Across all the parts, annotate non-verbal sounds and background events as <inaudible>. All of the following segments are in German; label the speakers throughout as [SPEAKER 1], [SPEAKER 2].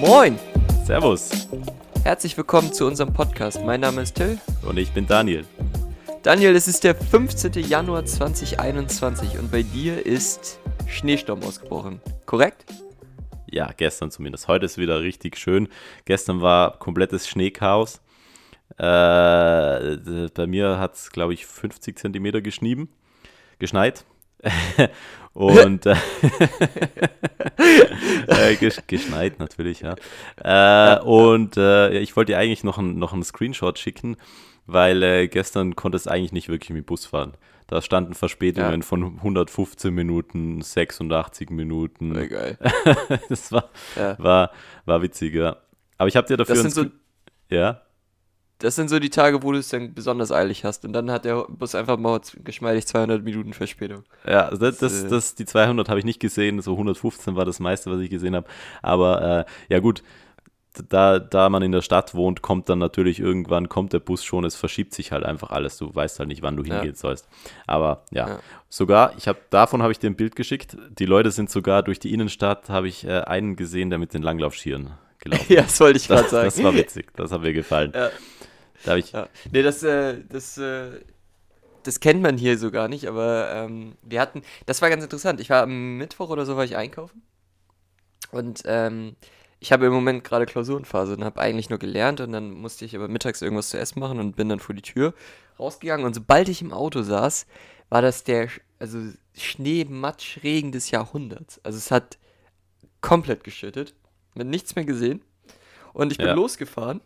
[SPEAKER 1] Moin!
[SPEAKER 2] Servus.
[SPEAKER 1] Herzlich willkommen zu unserem Podcast. Mein Name ist Till.
[SPEAKER 2] Und ich bin Daniel.
[SPEAKER 1] Daniel, es ist der 15. Januar 2021 und bei dir ist Schneesturm ausgebrochen. Korrekt?
[SPEAKER 2] Ja, gestern zumindest. Heute ist wieder richtig schön. Gestern war komplettes Schneechaos. Äh, bei mir hat es, glaube ich, 50 Zentimeter geschnieben, geschneit. <laughs> und äh, <laughs> äh, geschneit natürlich, ja. Äh, und äh, ich wollte dir eigentlich noch, ein, noch einen Screenshot schicken, weil äh, gestern konnte es eigentlich nicht wirklich mit Bus fahren. Da standen Verspätungen ja. von 115 Minuten, 86 Minuten.
[SPEAKER 1] Sehr geil. <laughs>
[SPEAKER 2] das war, ja. war, war witzig, ja. Aber ich habe dir dafür.
[SPEAKER 1] Das sind so,
[SPEAKER 2] ja?
[SPEAKER 1] Das sind so die Tage, wo du es dann besonders eilig hast. Und dann hat der Bus einfach mal geschmeidig 200 Minuten Verspätung.
[SPEAKER 2] Ja, das, das, das, das die 200 habe ich nicht gesehen. So 115 war das meiste, was ich gesehen habe. Aber äh, ja, gut. Da, da man in der Stadt wohnt, kommt dann natürlich irgendwann, kommt der Bus schon, es verschiebt sich halt einfach alles. Du weißt halt nicht, wann du hingehen ja. sollst. Aber ja, ja. sogar, ich habe davon habe ich dir ein Bild geschickt. Die Leute sind sogar durch die Innenstadt, habe ich äh, einen gesehen, der mit den Langlaufschieren gelaufen
[SPEAKER 1] Ja, das wollte ich gerade sagen.
[SPEAKER 2] Das war witzig, das hat mir gefallen.
[SPEAKER 1] Ja.
[SPEAKER 2] Da ich.
[SPEAKER 1] Ja. Nee, das, äh, das, äh, das kennt man hier so gar nicht, aber ähm, wir hatten, das war ganz interessant. Ich war am Mittwoch oder so, war ich einkaufen. Und ähm, ich habe im Moment gerade Klausurenphase und habe eigentlich nur gelernt und dann musste ich aber mittags irgendwas zu essen machen und bin dann vor die Tür rausgegangen. Und sobald ich im Auto saß, war das der, also Schnee, Matsch, Regen des Jahrhunderts. Also es hat komplett geschüttet, mit nichts mehr gesehen. Und ich bin ja. losgefahren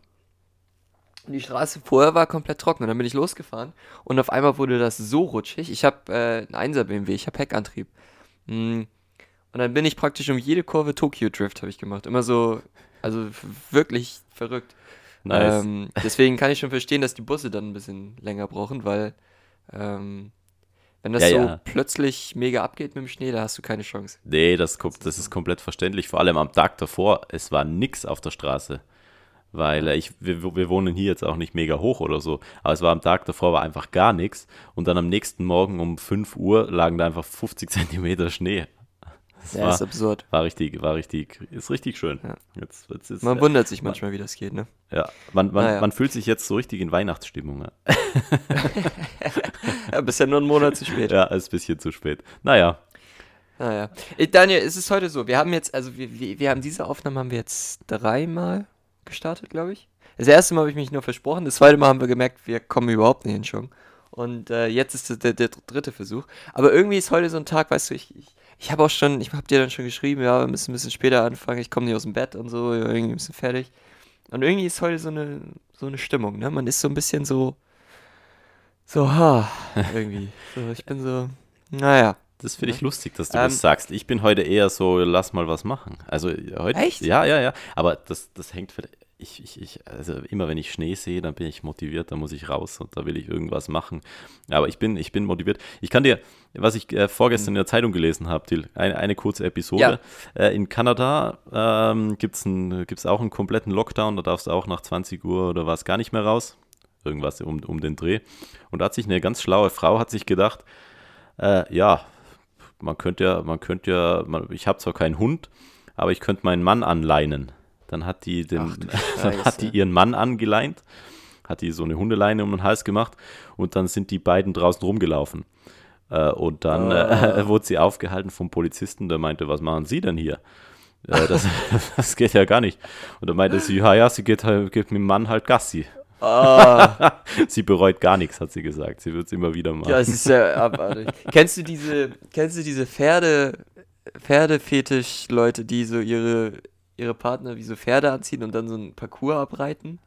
[SPEAKER 1] und die Straße vorher war komplett trocken. Und dann bin ich losgefahren und auf einmal wurde das so rutschig. Ich habe äh, einen 1er BMW, ich habe Heckantrieb. Mm. Und dann bin ich praktisch um jede Kurve Tokyo Drift habe ich gemacht. Immer so, also wirklich verrückt.
[SPEAKER 2] Nice.
[SPEAKER 1] Ähm, deswegen kann ich schon verstehen, dass die Busse dann ein bisschen länger brauchen, weil ähm, wenn das
[SPEAKER 2] Ja,
[SPEAKER 1] so
[SPEAKER 2] ja.
[SPEAKER 1] plötzlich mega abgeht mit dem Schnee, da hast du keine Chance.
[SPEAKER 2] Nee, das, das ist komplett verständlich. Vor allem am Tag davor, es war nix auf der Straße. Weil äh, ich, wir, wir wohnen hier jetzt auch nicht mega hoch oder so. Aber es war am Tag davor war einfach gar nichts. Und dann am nächsten Morgen um 5 Uhr lagen da einfach 50 <laughs> Zentimeter Schnee. Das
[SPEAKER 1] Ja,
[SPEAKER 2] war,
[SPEAKER 1] ist absurd.
[SPEAKER 2] war richtig, war richtig, ist richtig schön.
[SPEAKER 1] Ja.
[SPEAKER 2] Jetzt, jetzt ist,
[SPEAKER 1] Man
[SPEAKER 2] äh,
[SPEAKER 1] wundert sich manchmal, wie das geht, ne?
[SPEAKER 2] ja, man, man,
[SPEAKER 1] Naja.
[SPEAKER 2] man fühlt sich jetzt so richtig in Weihnachtsstimmung. Ja, <laughs>
[SPEAKER 1] Ja, bist ja nur einen Monat zu spät.
[SPEAKER 2] ja ist ein bisschen zu spät. Naja,
[SPEAKER 1] Naja. Äh, Daniel, es ist heute so. Wir haben jetzt, also wir, wir, wir haben diese Aufnahme haben wir jetzt dreimal gestartet, glaube ich. Das erste Mal habe ich mich nur versprochen, das zweite Mal haben wir gemerkt, wir kommen überhaupt nicht in Schwung. Und äh, jetzt ist der, der dritte Versuch. Aber irgendwie ist heute so ein Tag, weißt du, ich, ich, ich habe auch schon, ich habe dir dann schon geschrieben, ja, wir müssen ein bisschen später anfangen, ich komme nicht aus dem Bett und so, irgendwie ein bisschen fertig. Und irgendwie ist heute so eine, so eine Stimmung, ne? Man ist so ein bisschen so, so, ha, <laughs> irgendwie. So, ich bin so, naja.
[SPEAKER 2] Das finde ich
[SPEAKER 1] Ja.
[SPEAKER 2] lustig, dass du
[SPEAKER 1] Ähm,
[SPEAKER 2] das sagst. Ich bin heute eher so, lass mal was machen. Also heute.
[SPEAKER 1] Echt?
[SPEAKER 2] Ja, ja, ja. Aber das, das hängt vielleicht. Ich, ich, ich, also immer wenn ich Schnee sehe, dann bin ich motiviert, dann muss ich raus und da will ich irgendwas machen. Aber ich bin, ich bin motiviert. Ich kann dir, was ich äh, vorgestern in der Zeitung gelesen habe, Till, eine, eine kurze Episode. Äh, in Kanada ähm, gibt es gibt's auch einen kompletten Lockdown, da darfst du auch nach 20 Uhr oder was gar nicht mehr raus. Irgendwas um, um den Dreh. Und da hat sich eine ganz schlaue Frau hat sich gedacht, äh, ja, man könnte ja, man könnte ja, man, ich habe zwar keinen Hund, aber ich könnte meinen Mann anleinen. Dann hat die, den,
[SPEAKER 1] Ach <laughs>
[SPEAKER 2] dann hat die ihren Mann angeleint, hat die so eine Hundeleine um den Hals gemacht und dann sind die beiden draußen rumgelaufen. Äh, und dann
[SPEAKER 1] Ah.
[SPEAKER 2] äh, <laughs> wurde sie aufgehalten vom Polizisten, der meinte, was machen Sie denn hier? Äh, das, <laughs> das geht ja gar nicht. Und dann meinte sie, ja, ja, sie geht, halt- geht mit dem Mann halt Gassi.
[SPEAKER 1] Ah,
[SPEAKER 2] Sie bereut gar nichts, hat sie gesagt. Sie wird es immer wieder machen.
[SPEAKER 1] ja, es ist ja abartig. kennst du diese, kennst du diese Pferde, Pferdefetisch-Leute, die so ihre, ihre Partner wie so Pferde anziehen und dann so einen Parcours abreiten,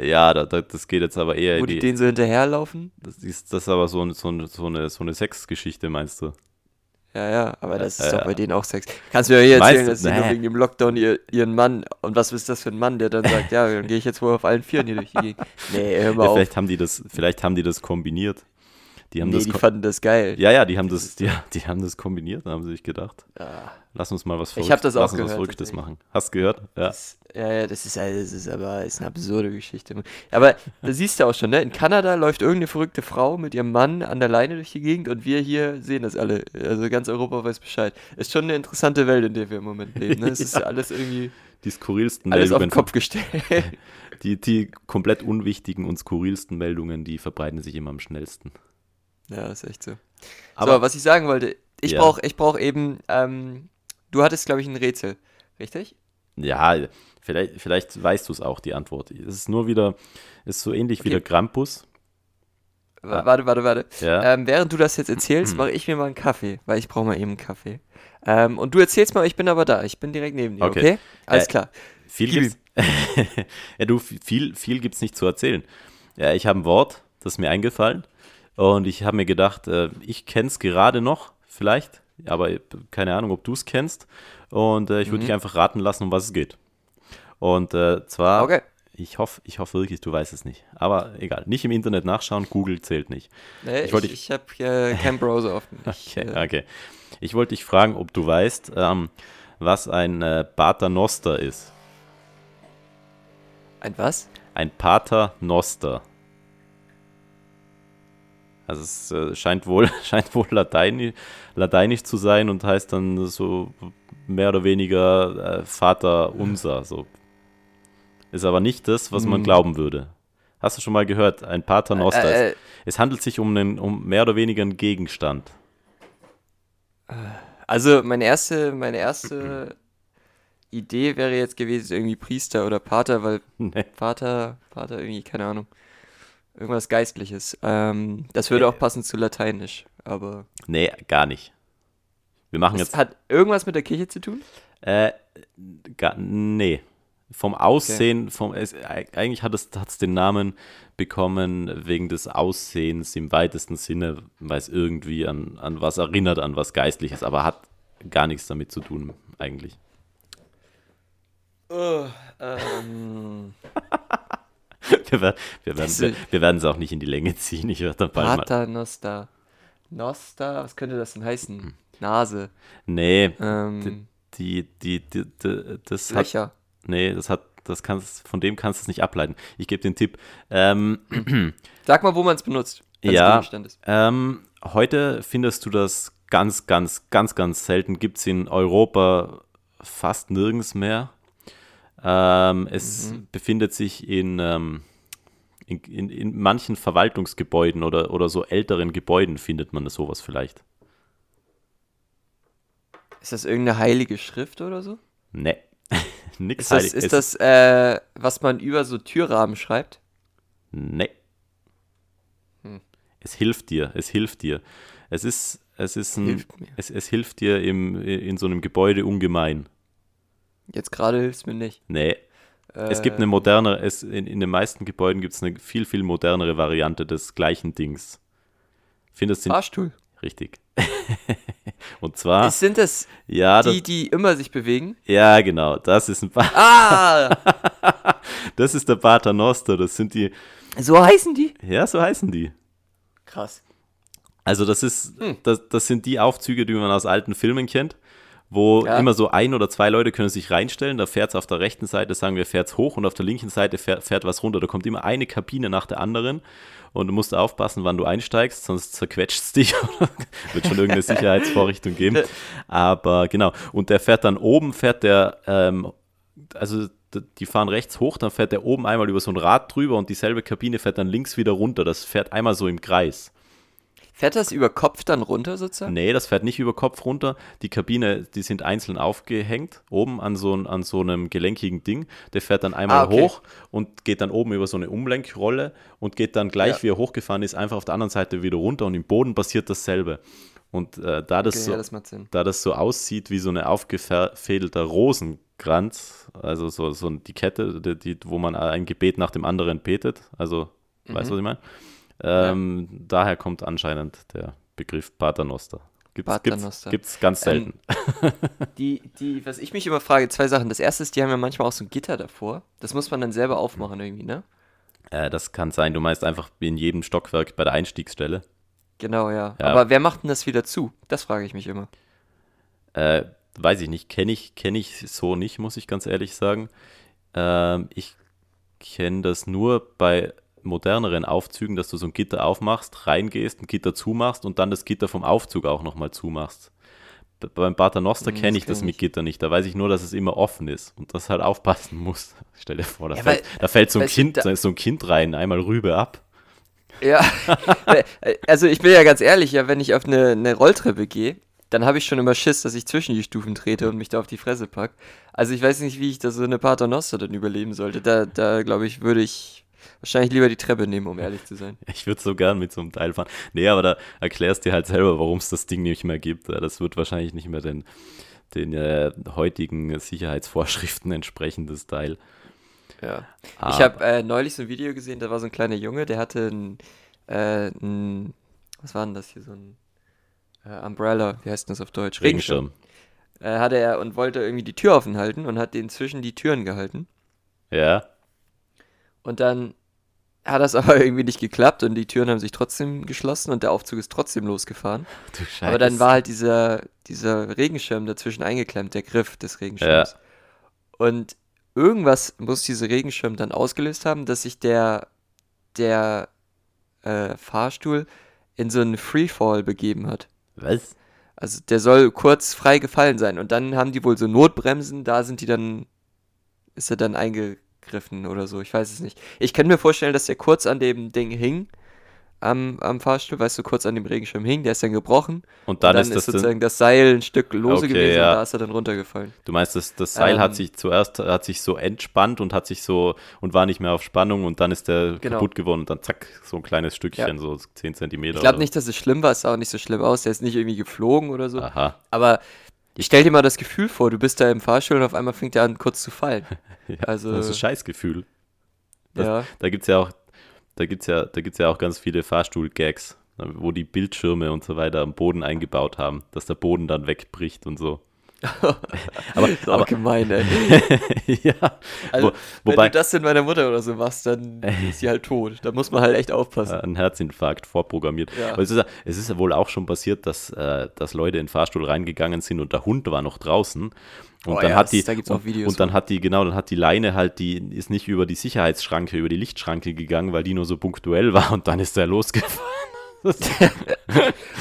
[SPEAKER 2] Ja, da, da, das geht jetzt aber eher
[SPEAKER 1] wo
[SPEAKER 2] in
[SPEAKER 1] die
[SPEAKER 2] die,
[SPEAKER 1] denen so hinterherlaufen?
[SPEAKER 2] Das ist, das ist aber so, ein- so, ein- so eine, so eine Sexgeschichte, meinst du?
[SPEAKER 1] Ja, ja, aber das ist
[SPEAKER 2] Ja,
[SPEAKER 1] doch bei denen auch Sex. Kannst du mir hier erzählen, dass sie nur wegen dem Lockdown ihr, ihren Mann, und was ist das für ein Mann, der dann sagt, ja, dann gehe ich jetzt wohl auf allen Vieren hier durch die Gegend. Nee, hör mal
[SPEAKER 2] Ja,
[SPEAKER 1] auf.
[SPEAKER 2] vielleicht haben die das, vielleicht haben die das kombiniert. Die haben
[SPEAKER 1] nee,
[SPEAKER 2] das
[SPEAKER 1] die fanden das geil.
[SPEAKER 2] ja, ja, die haben das, die, die haben das kombiniert, da haben sie sich gedacht,
[SPEAKER 1] Ah,
[SPEAKER 2] lass uns mal was
[SPEAKER 1] Ich hab das auch
[SPEAKER 2] lass uns was
[SPEAKER 1] gehört,
[SPEAKER 2] Verrücktes
[SPEAKER 1] tatsächlich.
[SPEAKER 2] machen. Hast du gehört? Ja.
[SPEAKER 1] das, ja, ja, das ist, also, das ist aber ist eine absurde Geschichte. Aber da siehst du auch schon, ne? In Kanada läuft irgendeine verrückte Frau mit ihrem Mann an der Leine durch die Gegend und wir hier sehen das alle. Also ganz Europa weiß Bescheid. Ist schon eine interessante Welt, in der wir im Moment leben. Ne? Es <laughs> ist alles irgendwie
[SPEAKER 2] Die skurrilsten
[SPEAKER 1] alles auf den
[SPEAKER 2] Meldungen,
[SPEAKER 1] Kopf gestellt. <laughs>
[SPEAKER 2] die, die komplett unwichtigen und skurrilsten Meldungen, die verbreiten sich immer am schnellsten.
[SPEAKER 1] Ja, ist echt so.
[SPEAKER 2] Aber
[SPEAKER 1] so, was ich sagen wollte, ich
[SPEAKER 2] Ja.
[SPEAKER 1] brauche ich brauch eben, ähm, du hattest, glaube ich, ein Rätsel, richtig?
[SPEAKER 2] ja, vielleicht, vielleicht weißt du es auch, die Antwort. Es ist nur wieder, ist so ähnlich wie
[SPEAKER 1] Okay.
[SPEAKER 2] der Krampus.
[SPEAKER 1] Warte, warte, warte.
[SPEAKER 2] Ja.
[SPEAKER 1] Ähm, während du das jetzt erzählst, mache ich mir mal einen Kaffee, weil ich brauche mal eben einen Kaffee. Ähm, und du erzählst mal, ich bin aber da, ich bin direkt neben dir, okay?
[SPEAKER 2] Okay.
[SPEAKER 1] Alles
[SPEAKER 2] Äh,
[SPEAKER 1] klar.
[SPEAKER 2] Viel
[SPEAKER 1] Gib
[SPEAKER 2] gibt's, <laughs> ja, du, viel, viel gibt's nicht zu erzählen. Ja, ich habe ein Wort, das ist mir eingefallen. Und ich habe mir gedacht, äh, ich kenne es gerade noch, vielleicht, aber keine Ahnung, ob du es kennst. Und äh, ich würde
[SPEAKER 1] Mhm.
[SPEAKER 2] dich einfach raten lassen, um was es geht. Und äh, zwar,
[SPEAKER 1] Okay.
[SPEAKER 2] ich hoffe, ich hoffe wirklich, du weißt es nicht. Aber egal, nicht im Internet nachschauen, Google zählt nicht.
[SPEAKER 1] Nee,
[SPEAKER 2] Ich
[SPEAKER 1] ich
[SPEAKER 2] wollte-
[SPEAKER 1] ich, habe äh, keinen Browser offen. Ich, <laughs>
[SPEAKER 2] Okay,
[SPEAKER 1] äh,
[SPEAKER 2] okay. Ich wollte dich fragen, ob du weißt, ähm, was ein äh, Paternoster ist.
[SPEAKER 1] ein was?
[SPEAKER 2] Ein Paternoster. Also es äh, scheint wohl, <laughs> scheint wohl Lateini, lateinisch zu sein und heißt dann so mehr oder weniger äh, Vater unser. So. Ist aber nicht das, was man
[SPEAKER 1] Hm.
[SPEAKER 2] glauben würde. Hast du schon mal gehört? Ein Paternoster.
[SPEAKER 1] Äh, äh,
[SPEAKER 2] es, es handelt sich um, einen, um mehr oder weniger einen Gegenstand.
[SPEAKER 1] also meine erste, meine erste Idee wäre jetzt gewesen, irgendwie Priester oder Pater, weil <laughs>
[SPEAKER 2] Nee.
[SPEAKER 1] Vater, Vater irgendwie, keine Ahnung. Irgendwas Geistliches. Ähm, das würde auch passen zu Lateinisch, aber.
[SPEAKER 2] nee, gar nicht. Wir machen
[SPEAKER 1] Es
[SPEAKER 2] jetzt
[SPEAKER 1] hat irgendwas mit der Kirche zu tun?
[SPEAKER 2] Äh, gar, nee. Vom Aussehen, vom, es, eig- eigentlich hat es hat's den Namen bekommen wegen des Aussehens im weitesten Sinne, weil es irgendwie an, an was erinnert, an was Geistliches, aber hat gar nichts damit zu tun, eigentlich.
[SPEAKER 1] Oh, ähm, <laughs>
[SPEAKER 2] Wir, <laughs> wer- wir, werden, wir, werden es auch nicht in die Länge ziehen. Ich werde dann bald mal.
[SPEAKER 1] Pater Noster. Noster, was könnte das denn heißen? Nase.
[SPEAKER 2] Nee,
[SPEAKER 1] Ähm,
[SPEAKER 2] die, die, die, die das hat,
[SPEAKER 1] Löcher.
[SPEAKER 2] nee, das hat, das kannst, von dem kannst du es nicht ableiten. Ich gebe den Tipp. Ähm, <clears throat>
[SPEAKER 1] Sag mal, wo man es benutzt.
[SPEAKER 2] Ja. Ähm, heute findest du das ganz, ganz, ganz, ganz selten. Gibt es in Europa fast nirgends mehr. Ähm, es
[SPEAKER 1] Mhm.
[SPEAKER 2] befindet sich in, ähm, in, in, in manchen Verwaltungsgebäuden oder, oder so älteren Gebäuden findet man sowas vielleicht.
[SPEAKER 1] Ist das irgendeine heilige Schrift oder so?
[SPEAKER 2] Ne. <laughs> Nix
[SPEAKER 1] Ist das,
[SPEAKER 2] heilig-
[SPEAKER 1] ist das äh, was man über so Türrahmen schreibt?
[SPEAKER 2] Nee.
[SPEAKER 1] Hm.
[SPEAKER 2] Es hilft dir, es hilft dir. Es ist, es ist ein,
[SPEAKER 1] Hilft.
[SPEAKER 2] Es, es hilft dir im, in so einem Gebäude ungemein.
[SPEAKER 1] Jetzt gerade hilft es mir nicht.
[SPEAKER 2] Nee, Es gibt eine
[SPEAKER 1] Ähm,
[SPEAKER 2] moderne, es, in, in den meisten Gebäuden gibt es eine viel, viel modernere Variante des gleichen Dings. Findest du
[SPEAKER 1] Fahrstuhl.
[SPEAKER 2] richtig. <laughs> Und zwar,
[SPEAKER 1] Ist, sind das
[SPEAKER 2] ja, das,
[SPEAKER 1] die, die immer sich bewegen?
[SPEAKER 2] ja, genau, das ist ein
[SPEAKER 1] Ah! <laughs>
[SPEAKER 2] das ist der Paternoster, das sind die,
[SPEAKER 1] so heißen die?
[SPEAKER 2] ja, so heißen die.
[SPEAKER 1] Krass.
[SPEAKER 2] Also das ist,
[SPEAKER 1] Hm.
[SPEAKER 2] das, das sind die Aufzüge, die man aus alten Filmen kennt, wo
[SPEAKER 1] Ja.
[SPEAKER 2] immer so ein oder zwei Leute können sich reinstellen, da fährt es auf der rechten Seite, sagen wir, fährt es hoch und auf der linken Seite fährt, fährt was runter. Da kommt immer eine Kabine nach der anderen und du musst aufpassen, wann du einsteigst, sonst zerquetscht es dich. <laughs> Wird schon irgendeine Sicherheitsvorrichtung geben. Aber genau, und der fährt dann oben, fährt der, ähm, also die fahren rechts hoch, dann fährt der oben einmal über so ein Rad drüber und dieselbe Kabine fährt dann links wieder runter. Das fährt einmal so im Kreis.
[SPEAKER 1] Fährt das über Kopf dann runter sozusagen?
[SPEAKER 2] Nee, das fährt nicht über Kopf runter. Die Kabine, die sind einzeln aufgehängt, oben an so, an so einem gelenkigen Ding. Der fährt dann einmal
[SPEAKER 1] Ah, okay.
[SPEAKER 2] hoch und geht dann oben über so eine Umlenkrolle und geht dann gleich,
[SPEAKER 1] Ja.
[SPEAKER 2] wie er hochgefahren ist, einfach auf der anderen Seite wieder runter und im Boden passiert dasselbe. Und äh, da, das
[SPEAKER 1] Okay,
[SPEAKER 2] so,
[SPEAKER 1] ja, das
[SPEAKER 2] da das so aussieht wie so eine aufgefädelter Rosenkranz, also so, so die Kette, die, die, wo man ein Gebet nach dem anderen betet, also, weißt du, was ich meine? Ähm, Daher kommt anscheinend der Begriff Paternoster. Gibt's,
[SPEAKER 1] Paternoster.
[SPEAKER 2] Gibt's, gibt's ganz
[SPEAKER 1] Ähm,
[SPEAKER 2] selten. <laughs>
[SPEAKER 1] Die, die, was ich mich immer frage, zwei Sachen. Das erste ist, die haben ja manchmal auch so ein Gitter davor. Das muss man dann selber aufmachen irgendwie, ne?
[SPEAKER 2] äh, das kann sein, du meinst einfach in jedem Stockwerk bei der Einstiegsstelle.
[SPEAKER 1] Genau, ja.
[SPEAKER 2] Ja.
[SPEAKER 1] Aber wer macht denn das wieder zu? Das frage ich mich immer.
[SPEAKER 2] Äh, weiß ich nicht, kenne ich, kenn ich so nicht, muss ich ganz ehrlich sagen. Ähm, ich kenne das nur bei moderneren Aufzügen, dass du so ein Gitter aufmachst, reingehst, ein Gitter zumachst und dann das Gitter vom Aufzug auch nochmal zumachst. Beim Paternoster kenne
[SPEAKER 1] das
[SPEAKER 2] ich das
[SPEAKER 1] kenn
[SPEAKER 2] mit. Gitter nicht. Da weiß ich nur, dass es immer offen ist und das halt aufpassen <laughs> muss. Stell dir vor, da,
[SPEAKER 1] Ja,
[SPEAKER 2] fällt,
[SPEAKER 1] weil-
[SPEAKER 2] da fällt so ein Kind,
[SPEAKER 1] da-
[SPEAKER 2] so ein Kind rein, einmal rüber ab.
[SPEAKER 1] Ja, <laughs> also ich bin ja ganz ehrlich, ja, wenn ich auf eine, eine Rolltreppe gehe, dann habe ich schon immer Schiss, dass ich zwischen die Stufen trete und mich da auf die Fresse pack. Also ich weiß nicht, wie ich da so eine Paternoster dann überleben sollte. Da, da glaube ich, würde ich wahrscheinlich lieber die Treppe nehmen, um ehrlich zu sein. <laughs>
[SPEAKER 2] Ich würde so gern mit so einem Teil fahren. Nee, aber da erklärst dir halt selber, warum es das Ding nicht mehr gibt. Das wird wahrscheinlich nicht mehr den, den äh, heutigen Sicherheitsvorschriften entsprechendes Teil.
[SPEAKER 1] Ja. Ich
[SPEAKER 2] Aber-
[SPEAKER 1] habe äh, neulich so ein Video gesehen, da war so ein kleiner Junge, der hatte ein, äh, ein was war denn das hier, so ein äh, Umbrella, wie heißt denn das auf Deutsch?
[SPEAKER 2] Regenschirm.
[SPEAKER 1] Äh, hatte er und wollte irgendwie die Tür offen halten und hat den zwischen die Türen gehalten.
[SPEAKER 2] Ja.
[SPEAKER 1] Und dann hat das <laughs> aber irgendwie nicht geklappt und die Türen haben sich trotzdem geschlossen und der Aufzug ist trotzdem losgefahren.
[SPEAKER 2] Du Scheiße.
[SPEAKER 1] Aber dann war halt dieser, dieser Regenschirm dazwischen eingeklemmt, der Griff des Regenschirms. Und irgendwas muss dieser Regenschirm dann ausgelöst haben, dass sich der, der äh, Fahrstuhl in so einen Freefall begeben hat.
[SPEAKER 2] Was?
[SPEAKER 1] Also der soll kurz frei gefallen sein. Und dann haben die wohl so Notbremsen, da sind die dann, ist er dann eingegriffen oder so, ich weiß es nicht. Ich kann mir vorstellen, dass der kurz an dem Ding hing, am, am Fahrstuhl, weißt du, kurz an dem Regenschirm hing, der ist dann gebrochen.
[SPEAKER 2] Und dann,
[SPEAKER 1] dann
[SPEAKER 2] ist
[SPEAKER 1] ist,
[SPEAKER 2] das
[SPEAKER 1] sozusagen das Seil ein Stück lose
[SPEAKER 2] Okay,
[SPEAKER 1] gewesen
[SPEAKER 2] ja.
[SPEAKER 1] und da ist er dann runtergefallen.
[SPEAKER 2] du meinst, das, das Seil
[SPEAKER 1] Ähm,
[SPEAKER 2] hat sich zuerst hat sich so entspannt und hat sich so und war nicht mehr auf Spannung und dann ist der
[SPEAKER 1] Genau.
[SPEAKER 2] kaputt geworden und dann zack, so ein kleines Stückchen, so 10 Zentimeter.
[SPEAKER 1] Ich glaube nicht, dass es schlimm war, es sah auch nicht so schlimm aus, der ist nicht irgendwie geflogen oder so.
[SPEAKER 2] Aha.
[SPEAKER 1] Aber stell dir mal das Gefühl vor, du bist da im Fahrstuhl und auf einmal fängt er an kurz zu fallen. <laughs>
[SPEAKER 2] Ja,
[SPEAKER 1] Also-
[SPEAKER 2] das ist ein Scheißgefühl. Das-
[SPEAKER 1] ja.
[SPEAKER 2] Da gibt es ja auch, da gibt's ja, da gibt's ja auch ganz viele Fahrstuhl-Gags, ne, wo die Bildschirme und so weiter am Boden eingebaut haben, dass der Boden dann wegbricht und so. Aber, <laughs> aber
[SPEAKER 1] gemein, ey. <laughs>
[SPEAKER 2] ja,
[SPEAKER 1] Also,
[SPEAKER 2] wo,
[SPEAKER 1] wenn
[SPEAKER 2] wobei
[SPEAKER 1] du das in meiner Mutter oder so machst, dann <laughs> ist sie halt tot. Da muss man halt echt aufpassen.
[SPEAKER 2] ein Herzinfarkt vorprogrammiert.
[SPEAKER 1] Ja.
[SPEAKER 2] Aber es ist, ja- es ist ja wohl auch schon passiert, dass, äh, dass Leute in den Fahrstuhl reingegangen sind und der Hund war noch draußen. Und
[SPEAKER 1] Oh
[SPEAKER 2] dann
[SPEAKER 1] ja,
[SPEAKER 2] hat die
[SPEAKER 1] da
[SPEAKER 2] und,
[SPEAKER 1] Videos
[SPEAKER 2] und dann hat die genau, dann hat die Leine halt die ist nicht über die Sicherheitsschranke, über die Lichtschranke gegangen, weil die nur so punktuell war und dann ist er losgefahren.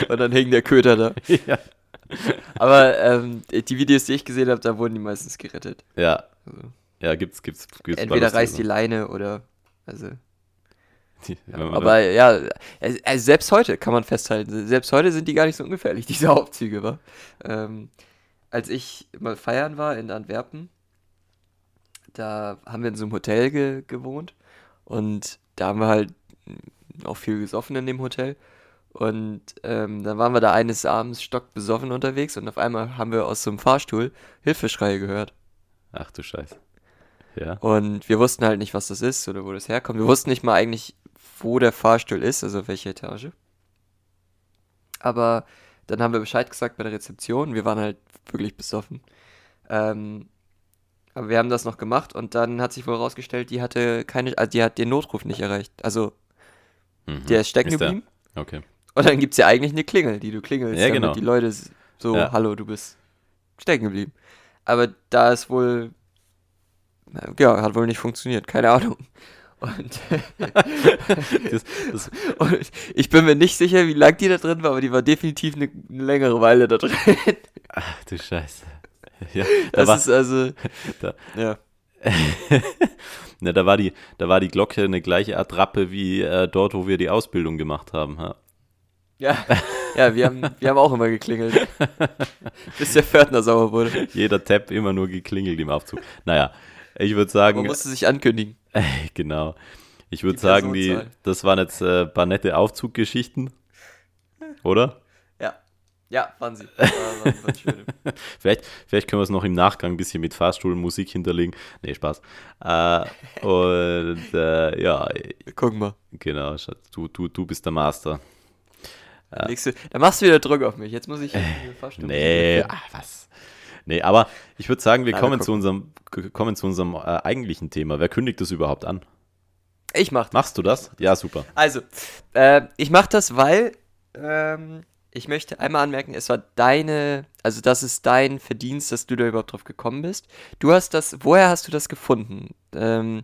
[SPEAKER 1] Und dann hing der Köter da.
[SPEAKER 2] ja. <laughs>
[SPEAKER 1] Aber ähm, die Videos, die ich gesehen habe, da wurden die meistens gerettet.
[SPEAKER 2] Ja.
[SPEAKER 1] Also,
[SPEAKER 2] Ja, gibt's, gibt's, gibt's
[SPEAKER 1] entweder reißt die. Leine oder. Also, <laughs>
[SPEAKER 2] Die- man
[SPEAKER 1] aber ja, also selbst heute kann man festhalten, selbst heute sind die gar nicht so ungefährlich, <laughs> diese Aufzüge, wa? Ähm, als ich mal feiern war in Antwerpen, da haben wir in so einem Hotel ge gewohnt und da haben wir halt mm, auch viel gesoffen in dem Hotel. Und ähm, dann waren wir da eines Abends stockbesoffen unterwegs und auf einmal haben wir aus so einem Fahrstuhl Hilfeschreie gehört.
[SPEAKER 2] Ach du Scheiße. Ja.
[SPEAKER 1] Und wir wussten halt nicht, was das ist oder wo das herkommt. Wir wussten nicht mal eigentlich, wo der Fahrstuhl ist, also welche Etage. Aber dann haben wir Bescheid gesagt bei der Rezeption. Wir waren halt wirklich besoffen. Ähm, aber wir haben das noch gemacht und dann hat sich wohl herausgestellt, die hatte keine, also die hat den Notruf nicht erreicht. Also
[SPEAKER 2] Mhm.
[SPEAKER 1] der ist stecken geblieben.
[SPEAKER 2] Okay.
[SPEAKER 1] Und dann gibt es ja eigentlich eine Klingel, die du klingelst,
[SPEAKER 2] Ja,
[SPEAKER 1] damit
[SPEAKER 2] genau.
[SPEAKER 1] die Leute so,
[SPEAKER 2] Ja.
[SPEAKER 1] hallo, du bist stecken geblieben. Aber da ist wohl, na, ja, hat wohl nicht funktioniert, keine Ahnung. <laughs> Und, <laughs>
[SPEAKER 2] Das, das, <laughs>
[SPEAKER 1] und ich bin mir nicht sicher, wie lang die da drin war, aber die war definitiv eine, eine längere Weile da drin.
[SPEAKER 2] ach du Scheiße. Ja, da
[SPEAKER 1] Das
[SPEAKER 2] war,
[SPEAKER 1] ist also,
[SPEAKER 2] da,
[SPEAKER 1] ja.
[SPEAKER 2] ne, da, war die, da war die Glocke eine gleiche Attrappe wie äh, dort, wo wir die Ausbildung gemacht haben. Ja.
[SPEAKER 1] Ja, ja wir, haben, wir haben auch immer geklingelt. <laughs> bis der Pförtner sauer wurde.
[SPEAKER 2] Jeder Tab immer nur geklingelt im Aufzug. Naja, ich würde
[SPEAKER 1] Man
[SPEAKER 2] sagen,
[SPEAKER 1] musste sich ankündigen. <laughs>
[SPEAKER 2] genau. Ich würde sagen, die, das waren jetzt äh, ein paar nette Aufzuggeschichten. Oder?
[SPEAKER 1] Ja, ja, waren sie. <laughs> War, waren schöne.
[SPEAKER 2] Vielleicht, vielleicht können wir es noch im Nachgang ein bisschen mit Fahrstuhlmusik hinterlegen. Nee, Spaß. Äh, und äh, ja,
[SPEAKER 1] Gucken wir.
[SPEAKER 2] genau, du, du, du bist der Master.
[SPEAKER 1] Nächste, da machst du wieder Druck auf mich. Jetzt muss ich Fahrstuhl-
[SPEAKER 2] Nee, ah, was? Nee, aber ich würde sagen, wir
[SPEAKER 1] Na, wir
[SPEAKER 2] kommen zu
[SPEAKER 1] gucken.
[SPEAKER 2] unserem, kommen zu unserem äh, eigentlichen Thema. Wer kündigt das überhaupt an?
[SPEAKER 1] Ich mach das.
[SPEAKER 2] Machst du das? Ja, super.
[SPEAKER 1] Also, äh, ich mach das, weil ähm, ich möchte einmal anmerken, es war deine, also das ist dein Verdienst, dass du da überhaupt drauf gekommen bist. Du hast das, woher hast du das gefunden? Ähm,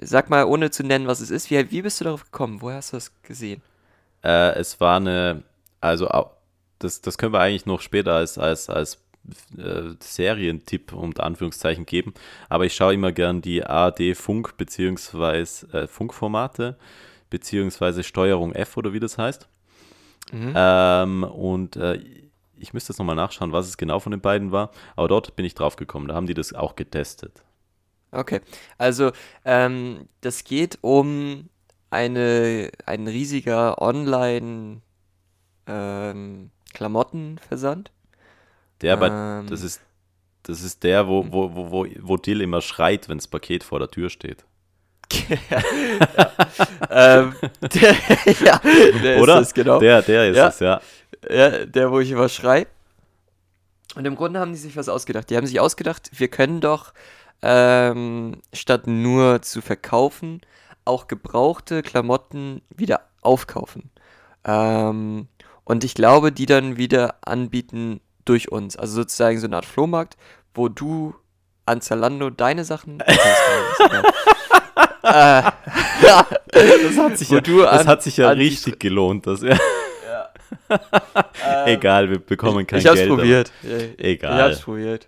[SPEAKER 1] sag mal, ohne zu nennen, was es ist, wie, wie bist du darauf gekommen? Woher hast du das gesehen?
[SPEAKER 2] Äh, es war eine, also das, das können wir eigentlich noch später als, als, als äh, Serientipp unter Anführungszeichen geben, aber ich schaue immer gern die ARD Funk beziehungsweise äh, Funkformate beziehungsweise Steuerung F oder wie das heißt. Mhm. Ähm, und äh, ich müsste jetzt nochmal nachschauen, was es genau von den beiden war, aber dort bin ich drauf gekommen, da haben die das auch getestet.
[SPEAKER 1] Okay, also ähm, das geht um eine, ein riesiger Online ähm, Klamottenversand.
[SPEAKER 2] Der, ähm, das ist das ist der, wo, wo, wo, wo, wo Dill immer schreit, wenn das Paket vor der Tür steht. <laughs>
[SPEAKER 1] ja. ähm, der, <laughs> ja, der
[SPEAKER 2] Oder? ist es, genau. Der, der ist ja. es, ja.
[SPEAKER 1] Ja, der, wo ich immer schrei. Und im Grunde haben die sich was ausgedacht. Die haben sich ausgedacht, wir können doch ähm, statt nur zu verkaufen, auch gebrauchte Klamotten wieder aufkaufen. Ähm, und ich glaube, die dann wieder anbieten durch uns. Also sozusagen so eine Art Flohmarkt, wo du an Zalando deine Sachen. <laughs>
[SPEAKER 2] äh, <laughs> das hat sich ja, das hat sich ja richtig gelohnt. Das, ja. <laughs> Egal, wir bekommen kein
[SPEAKER 1] ich hab's
[SPEAKER 2] Geld.
[SPEAKER 1] Probiert.
[SPEAKER 2] Egal.
[SPEAKER 1] Ich hab's probiert.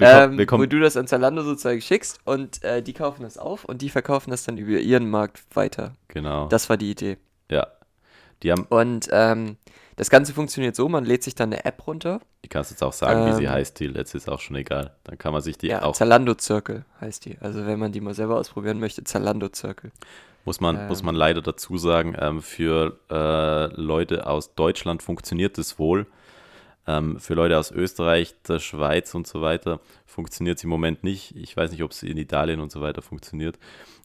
[SPEAKER 1] Ähm, wo du das an Zalando sozusagen schickst und äh, die kaufen das auf und die verkaufen das dann über ihren Markt weiter.
[SPEAKER 2] Genau.
[SPEAKER 1] Das war die Idee.
[SPEAKER 2] Ja. Die haben
[SPEAKER 1] und ähm, das Ganze funktioniert so, man lädt sich dann eine App runter.
[SPEAKER 2] Die kannst du jetzt auch sagen, ähm, wie sie ähm, heißt, die letzte ist auch schon egal. Dann kann man sich die
[SPEAKER 1] ja,
[SPEAKER 2] auch.
[SPEAKER 1] Zalando Circle heißt die. Also wenn man die mal selber ausprobieren möchte, Zalando Circle.
[SPEAKER 2] Muss man, ähm, muss man leider dazu sagen, ähm, für äh, Leute aus Deutschland funktioniert es wohl. Ähm, für Leute aus Österreich, der Schweiz und so weiter funktioniert es im Moment nicht. Ich weiß nicht, ob es in Italien und so weiter funktioniert.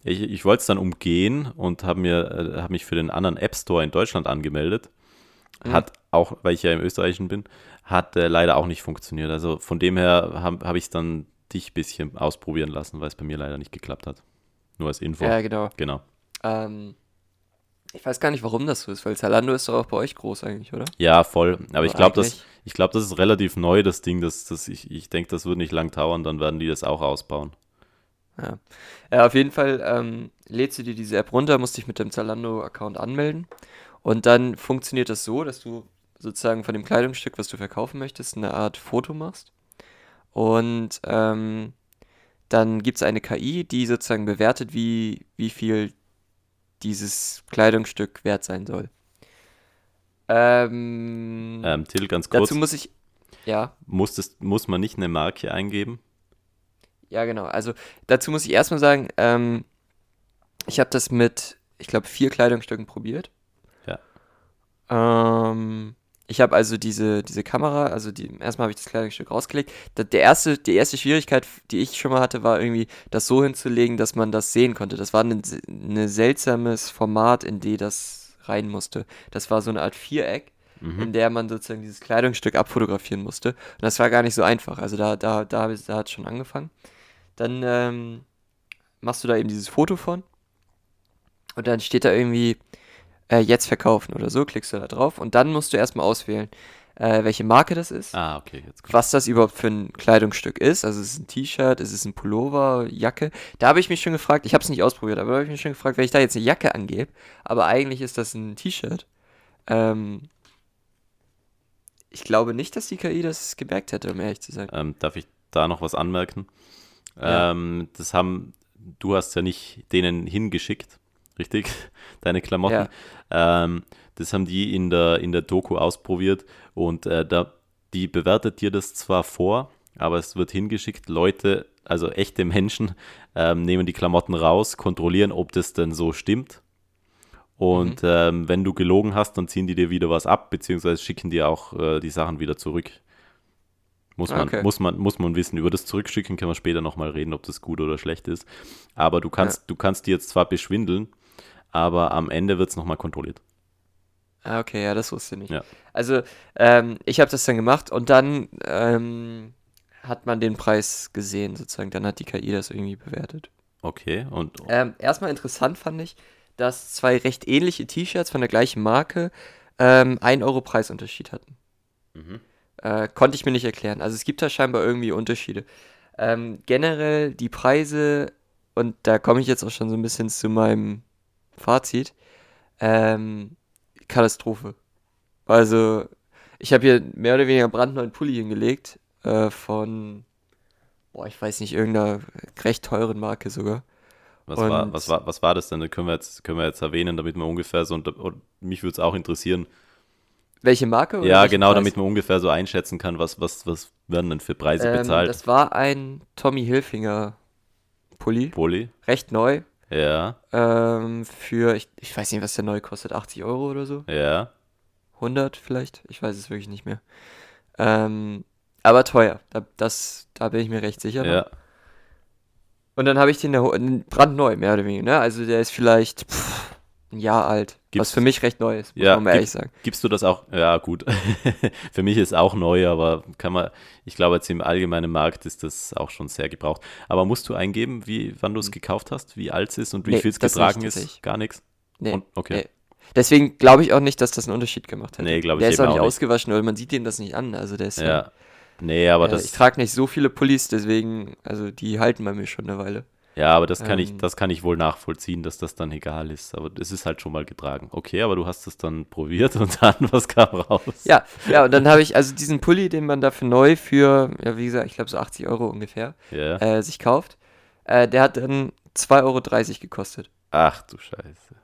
[SPEAKER 2] Ich, ich wollte es dann umgehen und habe äh, hab mich für den anderen App Store in Deutschland angemeldet. Mhm. Hat auch, weil ich ja im Österreichischen bin, hat äh, leider auch nicht funktioniert. Also von dem her habe hab ich es dann dich ein bisschen ausprobieren lassen, weil es bei mir leider nicht geklappt hat. Nur als Info.
[SPEAKER 1] Ja, genau.
[SPEAKER 2] Genau.
[SPEAKER 1] Ähm, ich weiß gar nicht, warum das so ist, weil Zalando ist doch auch bei euch groß eigentlich, oder?
[SPEAKER 2] Ja, voll. Aber ich glaube, das, glaub, das ist relativ neu, das Ding. Das, das, ich ich denke, das wird nicht lang dauern, dann werden die das auch ausbauen.
[SPEAKER 1] Ja, ja auf jeden Fall ähm, lädst du dir diese App runter, musst dich mit dem Zalando-Account anmelden. Und dann funktioniert das so, dass du sozusagen von dem Kleidungsstück, was du verkaufen möchtest, eine Art Foto machst. Und ähm, dann gibt es eine KI, die sozusagen bewertet, wie, wie viel dieses Kleidungsstück wert sein soll. Ähm,
[SPEAKER 2] ähm, Till, ganz kurz.
[SPEAKER 1] Dazu muss ich. Ja.
[SPEAKER 2] Muss, das, muss man nicht eine Marke eingeben?
[SPEAKER 1] Ja, genau. Also dazu muss ich erstmal sagen, ähm, ich habe das mit, ich glaube, vier Kleidungsstücken probiert.
[SPEAKER 2] Ja.
[SPEAKER 1] Ähm, ich habe also diese, diese Kamera, also die, erstmal habe ich das Kleidungsstück rausgelegt. Der erste, die erste Schwierigkeit, die ich schon mal hatte, war irgendwie, das so hinzulegen, dass man das sehen konnte. Das war ein ne seltsames Format, in dem das rein musste. Das war so eine Art Viereck, mhm. in der man sozusagen dieses Kleidungsstück abfotografieren musste. Und das war gar nicht so einfach. Also da, da, da, da hat es schon angefangen. Dann ähm, machst du da eben dieses Foto von. Und dann steht da irgendwie, äh, jetzt verkaufen oder so, klickst du da drauf und dann musst du erstmal auswählen, äh, welche Marke das ist.
[SPEAKER 2] Ah, okay. Jetzt
[SPEAKER 1] was das überhaupt für ein Kleidungsstück ist. Also ist es ein T-Shirt, ist es ein Pullover, Jacke. Da habe ich mich schon gefragt, ich habe es nicht ausprobiert, aber da habe ich mich schon gefragt, wenn ich da jetzt eine Jacke angebe, aber eigentlich ist das ein T-Shirt. Ähm, ich glaube nicht, dass die KI das gemerkt hätte, um ehrlich zu sein.
[SPEAKER 2] Ähm, darf ich da noch was anmerken? Ja. Ähm, das haben, du hast ja nicht denen hingeschickt, richtig? <laughs> Deine Klamotten. Ja. Ähm, das haben die in der, in der Doku ausprobiert und äh, da, die bewertet dir das zwar vor, aber es wird hingeschickt, Leute, also echte Menschen, <laughs> ähm, nehmen die Klamotten raus, kontrollieren, ob das denn so stimmt. Und mhm. ähm, wenn du gelogen hast, dann ziehen die dir wieder was ab, beziehungsweise schicken dir auch äh, die Sachen wieder zurück. Muss man, okay. muss, man, muss man wissen. Über das Zurückschicken können wir später nochmal reden, ob das gut oder schlecht ist. Aber du kannst, ja. du kannst die jetzt zwar beschwindeln, aber am Ende wird es nochmal kontrolliert.
[SPEAKER 1] Ah, okay, ja, das wusste ich nicht.
[SPEAKER 2] Ja.
[SPEAKER 1] Also, ähm, ich habe das dann gemacht und dann ähm, hat man den Preis gesehen, sozusagen. Dann hat die KI das irgendwie bewertet.
[SPEAKER 2] Okay, und.
[SPEAKER 1] Ähm, erstmal interessant fand ich, dass zwei recht ähnliche T-Shirts von der gleichen Marke ähm, 1 Euro Preisunterschied hatten.
[SPEAKER 2] Mhm.
[SPEAKER 1] Äh, konnte ich mir nicht erklären. Also es gibt da scheinbar irgendwie Unterschiede. Ähm, generell die Preise, und da komme ich jetzt auch schon so ein bisschen zu meinem Fazit, ähm, Katastrophe. Also, ich habe hier mehr oder weniger brandneuen Pulli hingelegt, äh, von, boah, ich weiß nicht, irgendeiner recht teuren Marke sogar.
[SPEAKER 2] Was war, was, war, was war das denn? Das können wir jetzt, können wir jetzt erwähnen, damit man ungefähr so, und, und mich würde es auch interessieren.
[SPEAKER 1] Welche Marke? oder
[SPEAKER 2] ja, genau,
[SPEAKER 1] Preis?
[SPEAKER 2] damit man ungefähr so einschätzen kann, was, was, was werden denn für Preise
[SPEAKER 1] ähm,
[SPEAKER 2] bezahlt.
[SPEAKER 1] Das war ein Tommy Hilfinger Pulli,
[SPEAKER 2] Pulli?
[SPEAKER 1] recht neu.
[SPEAKER 2] Ja,
[SPEAKER 1] Ähm, für, ich, ich weiß nicht, was der neu kostet, 80 Euro oder so?
[SPEAKER 2] ja.
[SPEAKER 1] 100 vielleicht? Ich weiß es wirklich nicht mehr. Ähm, aber teuer, da, das, da bin ich mir recht sicher. noch.
[SPEAKER 2] Ja,
[SPEAKER 1] Und dann habe ich den brandneu, mehr oder weniger, ne? Also der ist vielleicht pff, ein Jahr alt,
[SPEAKER 2] Gibt's-
[SPEAKER 1] was für mich recht neu ist, muss
[SPEAKER 2] Ja,
[SPEAKER 1] man mal ehrlich sagen.
[SPEAKER 2] Gibst du das auch? Ja, gut. <laughs> Für mich ist auch neu, aber kann man, ich glaube, jetzt im allgemeinen Markt ist das auch schon sehr gebraucht. Aber musst du eingeben, wie, wann du es gekauft hast, wie alt es ist und wie
[SPEAKER 1] Hm. Nee,
[SPEAKER 2] viel es getragen
[SPEAKER 1] nicht,
[SPEAKER 2] ist? Gar nichts?
[SPEAKER 1] Nee,
[SPEAKER 2] Und- okay.
[SPEAKER 1] nee. Deswegen glaube ich auch nicht, dass das einen Unterschied gemacht hätte.
[SPEAKER 2] Nee, glaub ich
[SPEAKER 1] Der ist auch nicht
[SPEAKER 2] auch nicht.
[SPEAKER 1] ausgewaschen, weil man sieht den das nicht an. Also der ist ja,
[SPEAKER 2] Ja. Nee, aber
[SPEAKER 1] äh,
[SPEAKER 2] das,
[SPEAKER 1] ich trage nicht so viele Pullis, deswegen, also die halten bei mir schon eine Weile.
[SPEAKER 2] Ja, aber das kann ich,
[SPEAKER 1] ähm,
[SPEAKER 2] das kann ich wohl nachvollziehen, dass das dann egal ist. Aber es ist halt schon mal getragen. Okay, aber du hast es dann probiert und <laughs> dann was kam raus?
[SPEAKER 1] Ja, ja, und dann habe ich also diesen Pulli, den man dafür neu für, ja, wie gesagt, ich glaube so 80 Euro ungefähr,
[SPEAKER 2] Ja.
[SPEAKER 1] äh, sich kauft. Äh, der hat dann 2,30 Euro gekostet.
[SPEAKER 2] Ach du Scheiße.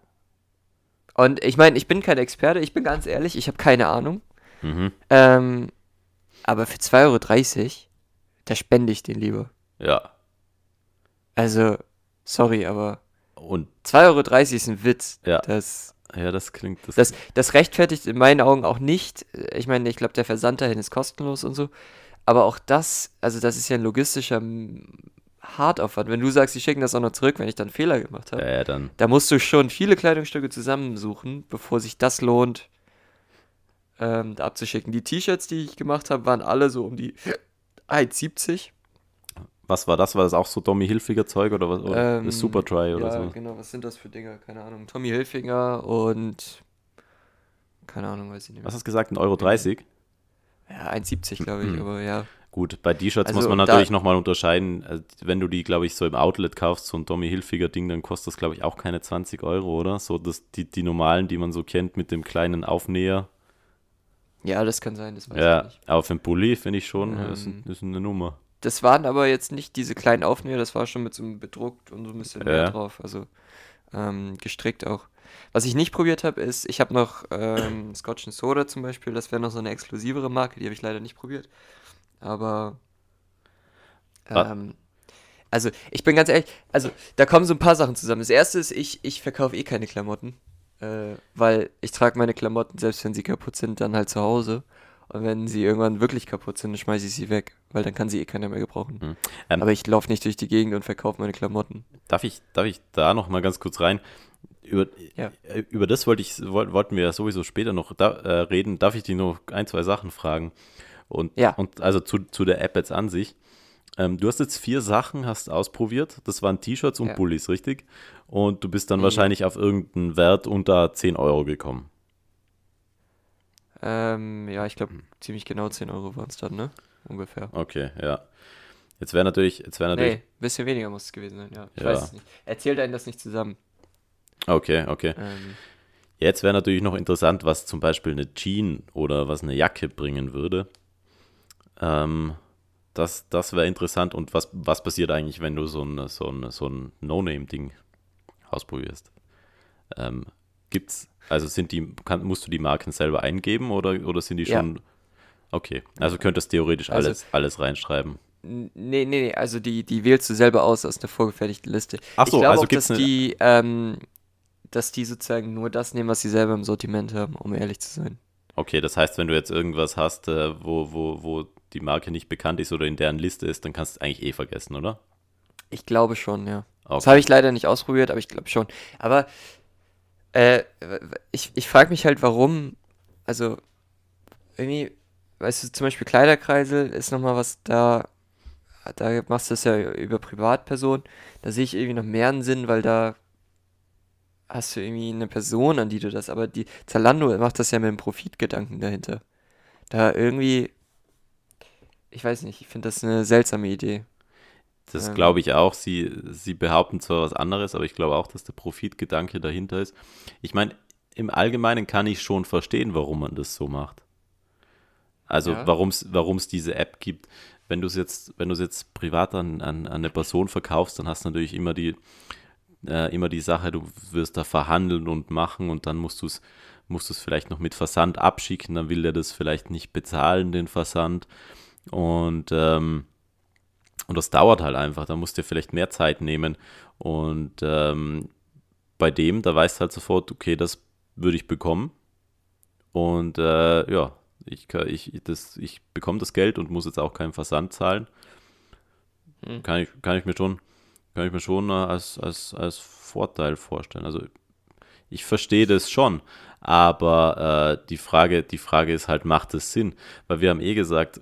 [SPEAKER 1] Und ich meine, ich bin kein Experte, ich bin ganz ehrlich, ich habe keine Ahnung.
[SPEAKER 2] Mhm.
[SPEAKER 1] Ähm, aber für 2,30 Euro, da spende ich den lieber.
[SPEAKER 2] Ja.
[SPEAKER 1] Also, sorry, aber
[SPEAKER 2] Und
[SPEAKER 1] 2,30 Euro ist ein Witz.
[SPEAKER 2] Ja.
[SPEAKER 1] Das,
[SPEAKER 2] ja, das klingt. Das,
[SPEAKER 1] das, das rechtfertigt in meinen Augen auch nicht. Ich meine, ich glaube, der Versand dahin ist kostenlos und so. Aber auch das, also das ist ja ein logistischer Hartaufwand. Wenn du sagst, die schicken das auch noch zurück, wenn ich dann Fehler gemacht habe.
[SPEAKER 2] äh, dann.
[SPEAKER 1] Da musst du schon viele Kleidungsstücke zusammensuchen, bevor sich das lohnt, ähm, da abzuschicken. Die T-Shirts, die ich gemacht habe, waren alle so um die 1,70.
[SPEAKER 2] Was war das? War das auch so Tommy Hilfiger Zeug oder was? Oder
[SPEAKER 1] Ähm,
[SPEAKER 2] Superdry oder
[SPEAKER 1] ja,
[SPEAKER 2] so?
[SPEAKER 1] genau. Was sind das für Dinger? Keine Ahnung. Tommy Hilfinger und keine Ahnung, weiß ich nicht mehr.
[SPEAKER 2] Was hast du gesagt? 1,30 Euro? 30?
[SPEAKER 1] Ja, 1,70 glaube ich,
[SPEAKER 2] Mhm.
[SPEAKER 1] aber ja.
[SPEAKER 2] Gut, bei T-Shirts muss
[SPEAKER 1] Also
[SPEAKER 2] man
[SPEAKER 1] da-
[SPEAKER 2] natürlich nochmal unterscheiden. Also, wenn du die, glaube ich, so im Outlet kaufst, so ein Tommy Hilfiger Ding, dann kostet das, glaube ich, auch keine 20 Euro, oder? So das, die, die normalen, die man so kennt mit dem kleinen Aufnäher.
[SPEAKER 1] Ja, das kann sein, das weiß ich
[SPEAKER 2] Ja,
[SPEAKER 1] nicht.
[SPEAKER 2] aber für einen Pulli finde ich schon,
[SPEAKER 1] Ähm,
[SPEAKER 2] ist, ist eine Nummer.
[SPEAKER 1] Das waren aber jetzt nicht diese kleinen Aufnäher, das war schon mit so einem bedruckt und so ein bisschen mehr
[SPEAKER 2] Ja.
[SPEAKER 1] drauf, also ähm, gestrickt auch. Was ich nicht probiert habe, ist, ich habe noch ähm, <clears throat> Scotch and Soda zum Beispiel, das wäre noch so eine exklusivere Marke, die habe ich leider nicht probiert. Aber
[SPEAKER 2] Wa-
[SPEAKER 1] ähm, also ich bin ganz ehrlich, also da kommen so ein paar Sachen zusammen. Das erste ist, ich, ich verkaufe eh keine Klamotten, äh, weil ich trage meine Klamotten, selbst wenn sie kaputt sind, dann halt zu Hause. Und wenn sie irgendwann wirklich kaputt sind, dann schmeiße ich sie weg, weil dann kann sie eh keiner mehr gebrauchen.
[SPEAKER 2] Hm. Ähm,
[SPEAKER 1] Aber ich laufe nicht durch die Gegend und verkaufe meine Klamotten.
[SPEAKER 2] Darf ich, darf ich da noch mal ganz kurz rein? Über,
[SPEAKER 1] Ja.
[SPEAKER 2] äh, über das wollte ich, woll- wollten wir ja sowieso später noch da, äh, reden. Darf ich dich noch ein, zwei Sachen fragen? Und,
[SPEAKER 1] Ja.
[SPEAKER 2] und also zu, zu der App jetzt an sich. Ähm, du hast jetzt vier Sachen, hast ausprobiert. Das waren T-Shirts und
[SPEAKER 1] Ja.
[SPEAKER 2] Pullis, richtig? Und du bist dann
[SPEAKER 1] Mhm.
[SPEAKER 2] wahrscheinlich auf irgendeinen Wert unter 10 Euro gekommen.
[SPEAKER 1] Ähm, ja, ich glaube,
[SPEAKER 2] Hm.
[SPEAKER 1] ziemlich genau 10 Euro waren es dann, ne? Ungefähr.
[SPEAKER 2] Okay, ja. Jetzt wäre natürlich, jetzt wäre natürlich.
[SPEAKER 1] Nee, bisschen weniger muss es gewesen sein, ja. Ich
[SPEAKER 2] Ja.
[SPEAKER 1] weiß es nicht. Erzählt einen das nicht zusammen.
[SPEAKER 2] Okay, okay.
[SPEAKER 1] Ähm,
[SPEAKER 2] Jetzt wäre natürlich noch interessant, was zum Beispiel eine Jean oder was eine Jacke bringen würde. Ähm, das das wäre interessant. Und was, was passiert eigentlich, wenn du so ein, so ein, so ein No-Name-Ding ausprobierst? Ähm, gibt's, also sind die, kann, musst du die Marken selber eingeben oder, oder sind die
[SPEAKER 1] Ja.
[SPEAKER 2] schon. Okay, also könntest theoretisch
[SPEAKER 1] Also-
[SPEAKER 2] alles, alles reinschreiben.
[SPEAKER 1] nee, nee, nee, also die, die wählst du selber aus aus der vorgefertigten Liste.
[SPEAKER 2] Ach so,
[SPEAKER 1] ich glaube
[SPEAKER 2] also
[SPEAKER 1] auch,
[SPEAKER 2] gibt's
[SPEAKER 1] dass die, ähm, dass die sozusagen nur das nehmen, was sie selber im Sortiment haben, um ehrlich zu sein.
[SPEAKER 2] Okay, das heißt, wenn du jetzt irgendwas hast, äh, wo, wo, wo die Marke nicht bekannt ist oder in deren Liste ist, dann kannst du es eigentlich eh vergessen, oder?
[SPEAKER 1] Ich glaube schon, ja. Das
[SPEAKER 2] Okay.
[SPEAKER 1] habe ich leider nicht ausprobiert, aber ich glaube schon. Aber äh, ich, ich frage mich halt, warum, also irgendwie, weißt du, zum Beispiel Kleiderkreisel ist nochmal was da, da machst du es ja über Privatpersonen. Da sehe ich irgendwie noch mehr einen Sinn, weil da, hast du irgendwie eine Person, an die du das, aber die Zalando macht das ja mit dem Profitgedanken dahinter. Da irgendwie, ich weiß nicht, ich finde das eine seltsame Idee.
[SPEAKER 2] Das ähm. glaube ich auch. Sie, sie behaupten zwar was anderes, aber ich glaube auch, dass der Profitgedanke dahinter ist. Ich meine, im Allgemeinen kann ich schon verstehen, warum man das so macht. Also ja. warum es diese App gibt. Wenn du es jetzt, wenn du es jetzt privat an, an, an eine Person verkaufst, dann hast du natürlich immer die, äh, immer die Sache, du wirst da verhandeln und machen und dann musst du es musst es vielleicht noch mit Versand abschicken, dann will der das vielleicht nicht bezahlen, den Versand. Und, ähm, und das dauert halt einfach, da musst du dir vielleicht mehr Zeit nehmen. Und ähm, bei dem, da weißt du halt sofort, okay, das würde ich bekommen. Und äh, ja, ich, ich, das, ich bekomme das Geld und muss jetzt auch keinen Versand zahlen. Hm. Kann, ich, kann ich mir schon, kann ich mir schon äh, als, als, als Vorteil vorstellen. Also ich verstehe das schon, aber äh, die, Frage, die Frage ist halt, macht es Sinn? Weil wir haben eh gesagt,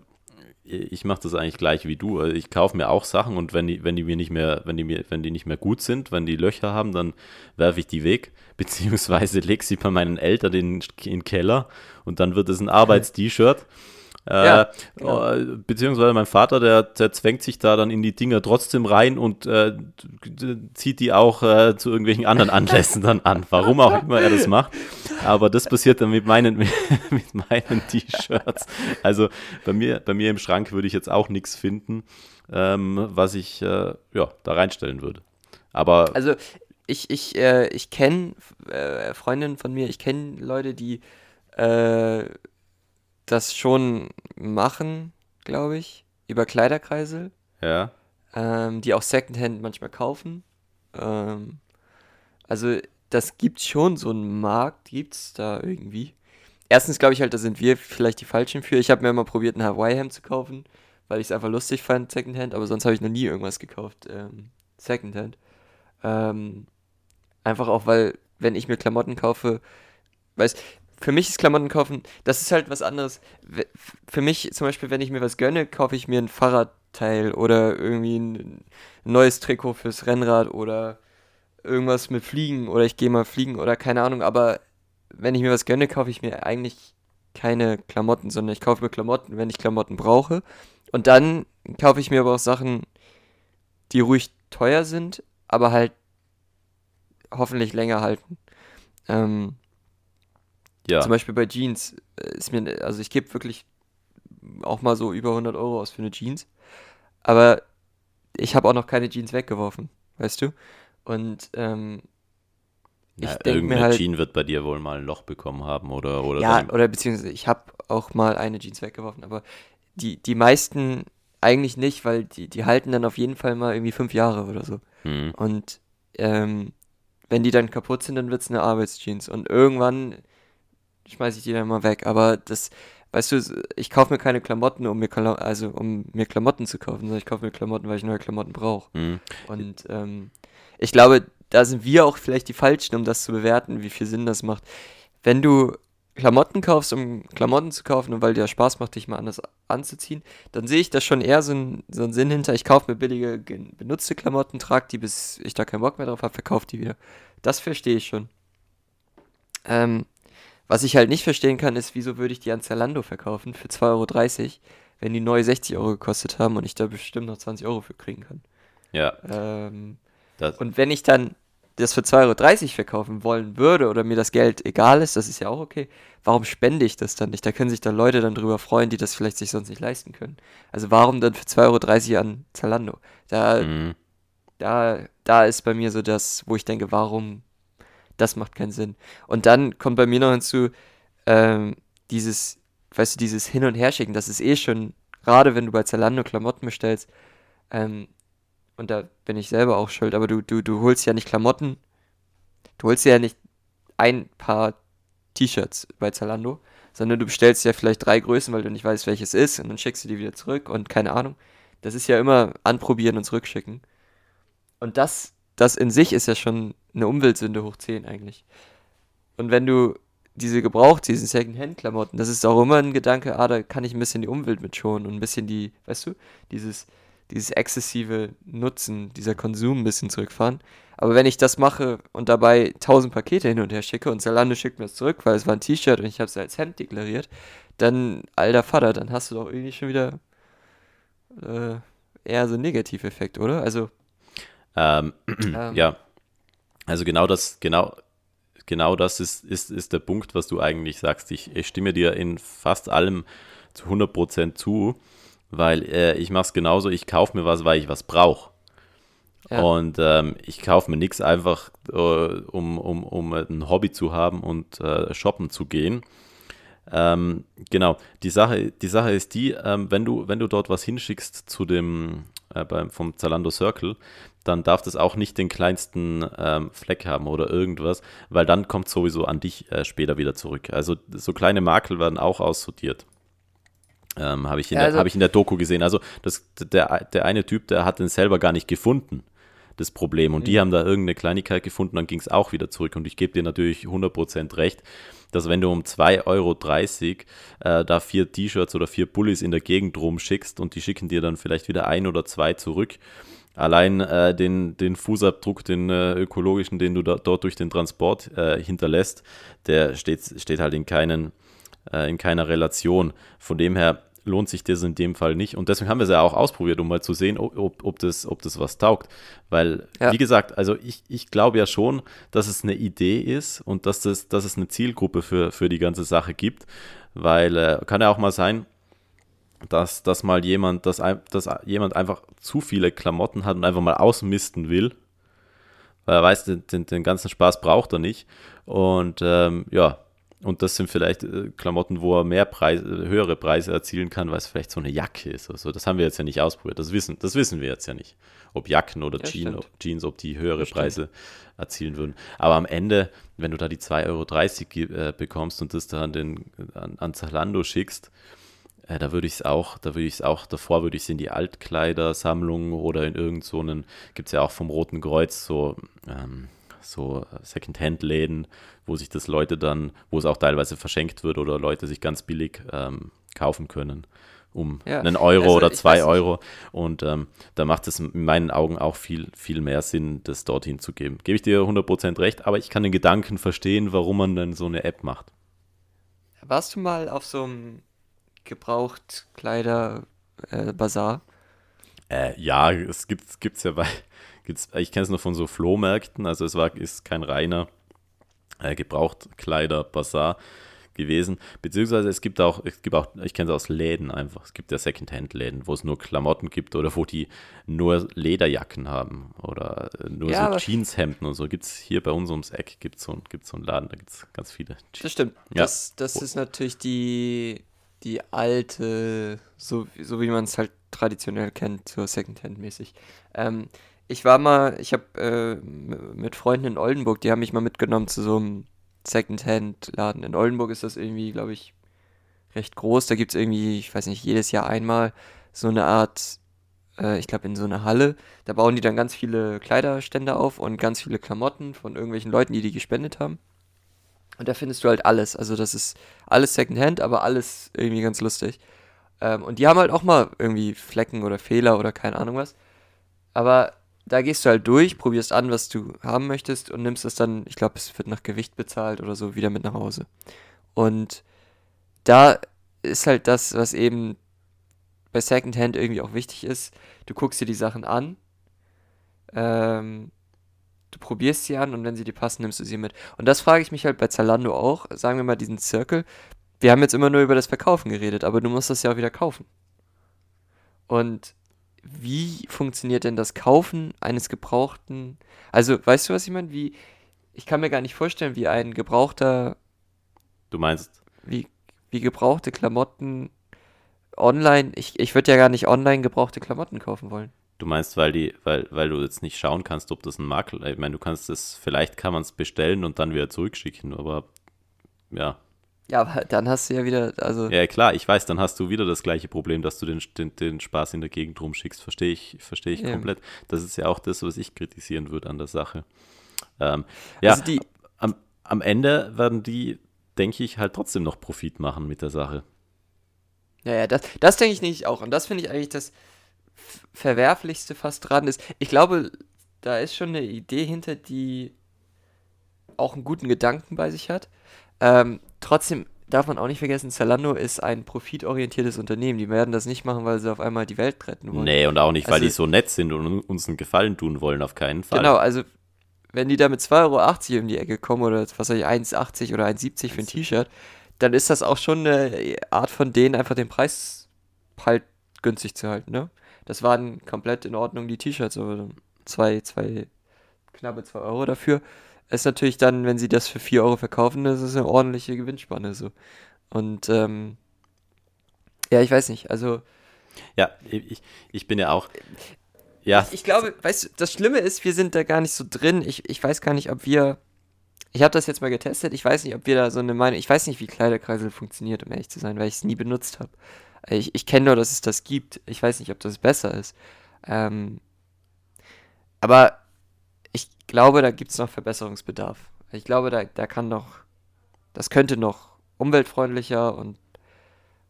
[SPEAKER 2] ich mache das eigentlich gleich wie du. Ich kaufe mir auch Sachen und wenn die, wenn die mir nicht mehr, wenn die mir, wenn die nicht mehr gut sind, wenn die Löcher haben, dann werfe ich die weg, <laughs> beziehungsweise lege sie bei meinen Eltern in, in den Keller und dann wird es ein <laughs> Arbeits-T-Shirt. Ja, äh, genau. Äh, beziehungsweise mein Vater, der, der zwängt sich da dann in die Dinger trotzdem rein und äh, zieht die auch äh, zu irgendwelchen anderen <laughs> Anlässen dann an. Warum auch immer er das macht. Aber das passiert dann mit meinen, <laughs> mit meinen T-Shirts. Also bei mir, bei mir im Schrank würde ich jetzt auch nichts finden, ähm, was ich äh, ja, da reinstellen würde. Aber.
[SPEAKER 1] Also ich, ich, äh, ich kenne Freundinnen von mir, ich kenne Leute, die das schon machen, glaube ich, über Kleiderkreisel.
[SPEAKER 2] Ja.
[SPEAKER 1] Ähm, die auch Secondhand manchmal kaufen. Ähm, also das gibt schon so einen Markt, gibt es da irgendwie. Erstens glaube ich halt, da sind wir vielleicht die Falschen für. Ich habe mir mal probiert, ein Hawaii-Hemd zu kaufen, weil ich es einfach lustig fand, Secondhand, aber sonst habe ich noch nie irgendwas gekauft, ähm, Secondhand. Ähm, einfach auch, weil, wenn ich mir Klamotten kaufe, weiß, für mich ist Klamotten kaufen, das ist halt was anderes. Für mich zum Beispiel, wenn ich mir was gönne, kaufe ich mir ein Fahrradteil oder irgendwie ein neues Trikot fürs Rennrad oder irgendwas mit Fliegen oder ich gehe mal fliegen oder keine Ahnung. Aber wenn ich mir was gönne, kaufe ich mir eigentlich keine Klamotten, sondern ich kaufe mir Klamotten, wenn ich Klamotten brauche. Und dann kaufe ich mir aber auch Sachen, die ruhig teuer sind, aber halt hoffentlich länger halten. Ähm, ja. Zum Beispiel bei Jeans äh, ist mir, also ich gebe wirklich auch mal so über 100 Euro aus für eine Jeans. Aber ich habe auch noch keine Jeans weggeworfen, weißt du? Und ähm,
[SPEAKER 2] ich ja, denke mir halt. Jeans wird bei dir wohl mal ein Loch bekommen haben oder oder.
[SPEAKER 1] Ja, oder beziehungsweise ich habe auch mal eine Jeans weggeworfen, aber die, die meisten eigentlich nicht, weil die, die halten dann auf jeden Fall mal irgendwie fünf Jahre oder so. Mhm. Und ähm, wenn die dann kaputt sind, dann wird es eine Arbeitsjeans. Und irgendwann schmeiße ich die dann mal weg. Aber das, weißt du, ich kaufe mir keine Klamotten, um mir, Kla also, um mir Klamotten zu kaufen, sondern ich kaufe mir Klamotten, weil ich neue Klamotten brauche. Mhm. Und ähm, ich glaube, da sind wir auch vielleicht die Falschen, um das zu bewerten, wie viel Sinn das macht. Wenn du Klamotten kaufst, um Klamotten zu kaufen und weil dir Spaß macht, dich mal anders anzuziehen, dann sehe ich da schon eher so, ein, so einen Sinn hinter. Ich kaufe mir billige, benutzte Klamotten, trage die, bis ich da keinen Bock mehr drauf habe, verkaufe die wieder. Das verstehe ich schon. Ähm, was ich halt nicht verstehen kann, ist, wieso würde ich die an Zalando verkaufen für 2,30 Euro, wenn die neu 60 Euro gekostet haben und ich da bestimmt noch 20 Euro für kriegen kann.
[SPEAKER 2] Ja.
[SPEAKER 1] Ähm, und wenn ich dann das für 2,30 Euro verkaufen wollen würde oder mir das Geld egal ist, das ist ja auch okay, warum spende ich das dann nicht? Da können sich dann Leute dann drüber freuen, die das vielleicht sich sonst nicht leisten können. Also warum dann für 2,30 Euro an Zalando? Da, mhm. da, da ist bei mir so das, wo ich denke, warum das macht keinen Sinn. Und dann kommt bei mir noch hinzu, ähm, dieses, weißt du, dieses Hin- und Herschicken, das ist eh schon, gerade wenn du bei Zalando Klamotten bestellst, ähm, und da bin ich selber auch schuld, aber du, du, du holst ja nicht Klamotten, du holst ja nicht ein paar T-Shirts bei Zalando, sondern du bestellst ja vielleicht drei Größen, weil du nicht weißt, welches ist, und dann schickst du die wieder zurück und keine Ahnung. Das ist ja immer anprobieren und zurückschicken. Und das das in sich ist ja schon eine Umweltsünde hoch 10 eigentlich. Und wenn du diese gebraucht, diesen Second-Hand-Klamotten, das ist auch immer ein Gedanke, ah, da kann ich ein bisschen die Umwelt mit schonen und ein bisschen die, weißt du, dieses, dieses exzessive Nutzen, dieser Konsum ein bisschen zurückfahren. Aber wenn ich das mache und dabei 1000 Pakete hin und her schicke und Zalando schickt mir das zurück, weil es war ein T-Shirt und ich habe es als Hemd deklariert, dann, alter Vater, dann hast du doch irgendwie schon wieder äh, eher so einen Negativeffekt, oder? Also.
[SPEAKER 2] Ähm, ähm. Ja. Also genau das, genau, genau das ist, ist, ist der Punkt, was du eigentlich sagst. Ich, ich stimme dir in fast allem zu 100% zu, weil äh, ich mache es genauso, ich kaufe mir was, weil ich was brauche. Ja. Und ähm, ich kaufe mir nichts einfach, äh, um, um, um ein Hobby zu haben und äh, shoppen zu gehen. Ähm, genau, die Sache, die Sache ist die, ähm, wenn, du, wenn du dort was hinschickst zu dem, äh, beim, vom Zalando Circle, dann darf das auch nicht den kleinsten ähm, Fleck haben oder irgendwas, weil dann kommt sowieso an dich äh, später wieder zurück. Also so kleine Makel werden auch aussortiert. Ähm, Habe ich, in also, hab ich in der Doku gesehen. Also das, der, der eine Typ, der hat den selber gar nicht gefunden das Problem. Und mhm. die haben da irgendeine Kleinigkeit gefunden, dann ging es auch wieder zurück. Und ich gebe dir natürlich 100% recht, dass wenn du um 2,30 Euro äh, da vier T-Shirts oder vier Pullis in der Gegend rumschickst und die schicken dir dann vielleicht wieder ein oder zwei zurück, allein äh, den, den Fußabdruck, den äh, ökologischen, den du da, dort durch den Transport äh, hinterlässt, der steht, steht halt in, keinen, äh, in keiner Relation. Von dem her lohnt sich das in dem Fall nicht. Und deswegen haben wir es ja auch ausprobiert, um mal zu sehen, ob, ob, das, ob das was taugt. Weil, ja. wie gesagt, also ich, ich glaube ja schon, dass es eine Idee ist und dass, das, dass es eine Zielgruppe für, für die ganze Sache gibt. Weil äh, kann ja auch mal sein, dass, dass mal jemand, dass, dass jemand einfach zu viele Klamotten hat und einfach mal ausmisten will. Weil er weiß, den, den, den ganzen Spaß braucht er nicht. Und ähm, ja, und das sind vielleicht äh, Klamotten, wo er mehr Preise, höhere Preise erzielen kann, weil es vielleicht so eine Jacke ist. Also das haben wir jetzt ja nicht ausprobiert. Das wissen, das wissen wir jetzt ja nicht. Ob Jacken oder ja, Jeans, ob, Jeans, ob die höhere Preise erzielen würden. Aber am Ende, wenn du da die 2,30 Euro äh, bekommst und das dann den, an, an Zalando schickst, äh, da würde ich es auch, da würde ich es auch, davor würde ich es in die Altkleidersammlung oder in irgend so gibt es ja auch vom Roten Kreuz so, ähm, so Second-Hand-Läden, wo sich das Leute dann, wo es auch teilweise verschenkt wird oder Leute sich ganz billig ähm, kaufen können um ja. einen Euro also, oder zwei Euro. Und ähm, da macht es in meinen Augen auch viel, viel mehr Sinn, das dorthin zu geben. Gebe ich dir 100% recht, aber ich kann den Gedanken verstehen, warum man dann so eine App macht.
[SPEAKER 1] Warst du mal auf so einem Gebrauchtkleider-Bazar?
[SPEAKER 2] Äh, äh, ja, es gibt es ja bei, gibt's, ich kenne es nur von so Flohmärkten, also es war, ist kein reiner äh, Gebrauchtkleider-Bazar gewesen. Beziehungsweise es gibt auch, es gibt auch, ich kenne es aus Läden einfach. Es gibt ja Secondhand-Läden, wo es nur Klamotten gibt oder wo die nur Lederjacken haben oder äh, nur ja, so Jeanshemden und so. Gibt es hier bei uns ums Eck gibt so, gibt's so einen Laden, da gibt es ganz viele.
[SPEAKER 1] Jeans. Das stimmt. Ja. Das, das ist natürlich die, die alte, so, so wie man es halt traditionell kennt, so Secondhand-mäßig. Ähm, ich war mal, ich habe äh, mit Freunden in Oldenburg, die haben mich mal mitgenommen zu so einem Secondhand-Laden. In Oldenburg ist das irgendwie, glaube ich, recht groß. Da gibt es irgendwie, ich weiß nicht, jedes Jahr einmal so eine Art, äh, ich glaube, in so einer Halle. Da bauen die dann ganz viele Kleiderstände auf und ganz viele Klamotten von irgendwelchen Leuten, die die gespendet haben. Und da findest du halt alles. Also das ist alles Secondhand, aber alles irgendwie ganz lustig. Ähm, und die haben halt auch mal irgendwie Flecken oder Fehler oder keine Ahnung was. Aber da gehst du halt durch, probierst an, was du haben möchtest und nimmst es dann, ich glaube, es wird nach Gewicht bezahlt oder so, wieder mit nach Hause. Und da ist halt das, was eben bei Secondhand irgendwie auch wichtig ist. Du guckst dir die Sachen an, ähm, du probierst sie an und wenn sie dir passen, nimmst du sie mit. Und das frage ich mich halt bei Zalando auch. Sagen wir mal diesen Circle. Wir haben jetzt immer nur über das Verkaufen geredet, aber du musst das ja auch wieder kaufen. Und wie funktioniert denn das Kaufen eines gebrauchten? Also, weißt du, was ich meine? Wie ich kann mir gar nicht vorstellen, wie ein gebrauchter
[SPEAKER 2] Du meinst
[SPEAKER 1] wie wie gebrauchte Klamotten online, ich, ich würde ja gar nicht online gebrauchte Klamotten kaufen wollen.
[SPEAKER 2] Du meinst, weil die, weil, weil du jetzt nicht schauen kannst, ob das ein Makel, ich meine, du kannst es, vielleicht kann man es bestellen und dann wieder zurückschicken, aber ja,
[SPEAKER 1] ja, aber dann hast du ja wieder, also.
[SPEAKER 2] Ja, klar, ich weiß, dann hast du wieder das gleiche Problem, dass du den, den, den Spaß in der Gegend rumschickst. Verstehe ich, verstehe ich komplett. Das ist ja auch das, was ich kritisieren würde an der Sache. Ähm, ja, also die, am, am Ende werden die, denke ich, halt trotzdem noch Profit machen mit der Sache.
[SPEAKER 1] Ja, ja, das, das denke ich nicht auch. Und das finde ich eigentlich das, Verwerflichste fast dran ist, ich glaube, da ist schon eine Idee hinter, die auch einen guten Gedanken bei sich hat. Ähm, trotzdem darf man auch nicht vergessen, Zalando ist ein profitorientiertes Unternehmen. Die werden das nicht machen, weil sie auf einmal die Welt retten wollen.
[SPEAKER 2] Nee, und auch nicht, weil
[SPEAKER 1] Also-
[SPEAKER 2] die so nett sind und uns einen Gefallen tun wollen, auf keinen Fall.
[SPEAKER 1] Genau, also wenn die da mit 2,80 Euro um die Ecke kommen oder was weiß ich, 1,80 oder 1,70 für ein T-Shirt, dann ist das auch schon eine Art von denen, einfach den Preis halt günstig zu halten, ne? Das waren komplett in Ordnung, die T-Shirts, aber zwei, zwei, knappe 2 Euro dafür. Ist natürlich dann, wenn sie das für 4 Euro verkaufen, das ist eine ordentliche Gewinnspanne so. Und ähm, ja, ich weiß nicht, also
[SPEAKER 2] Ja, ich, ich bin ja auch. Ja,
[SPEAKER 1] Ich glaube, weißt du, das Schlimme ist, wir sind da gar nicht so drin. Ich, ich weiß gar nicht, ob wir. Ich habe das jetzt mal getestet. Ich weiß nicht, ob wir da so eine Meinung. Ich weiß nicht, wie Kleiderkreisel funktioniert, um ehrlich zu sein, weil ich es nie benutzt habe. Ich, ich kenne nur, dass es das gibt. Ich weiß nicht, ob das besser ist. Ähm, aber ich glaube, da gibt es noch Verbesserungsbedarf. Ich glaube, da, da kann noch. Das könnte noch umweltfreundlicher und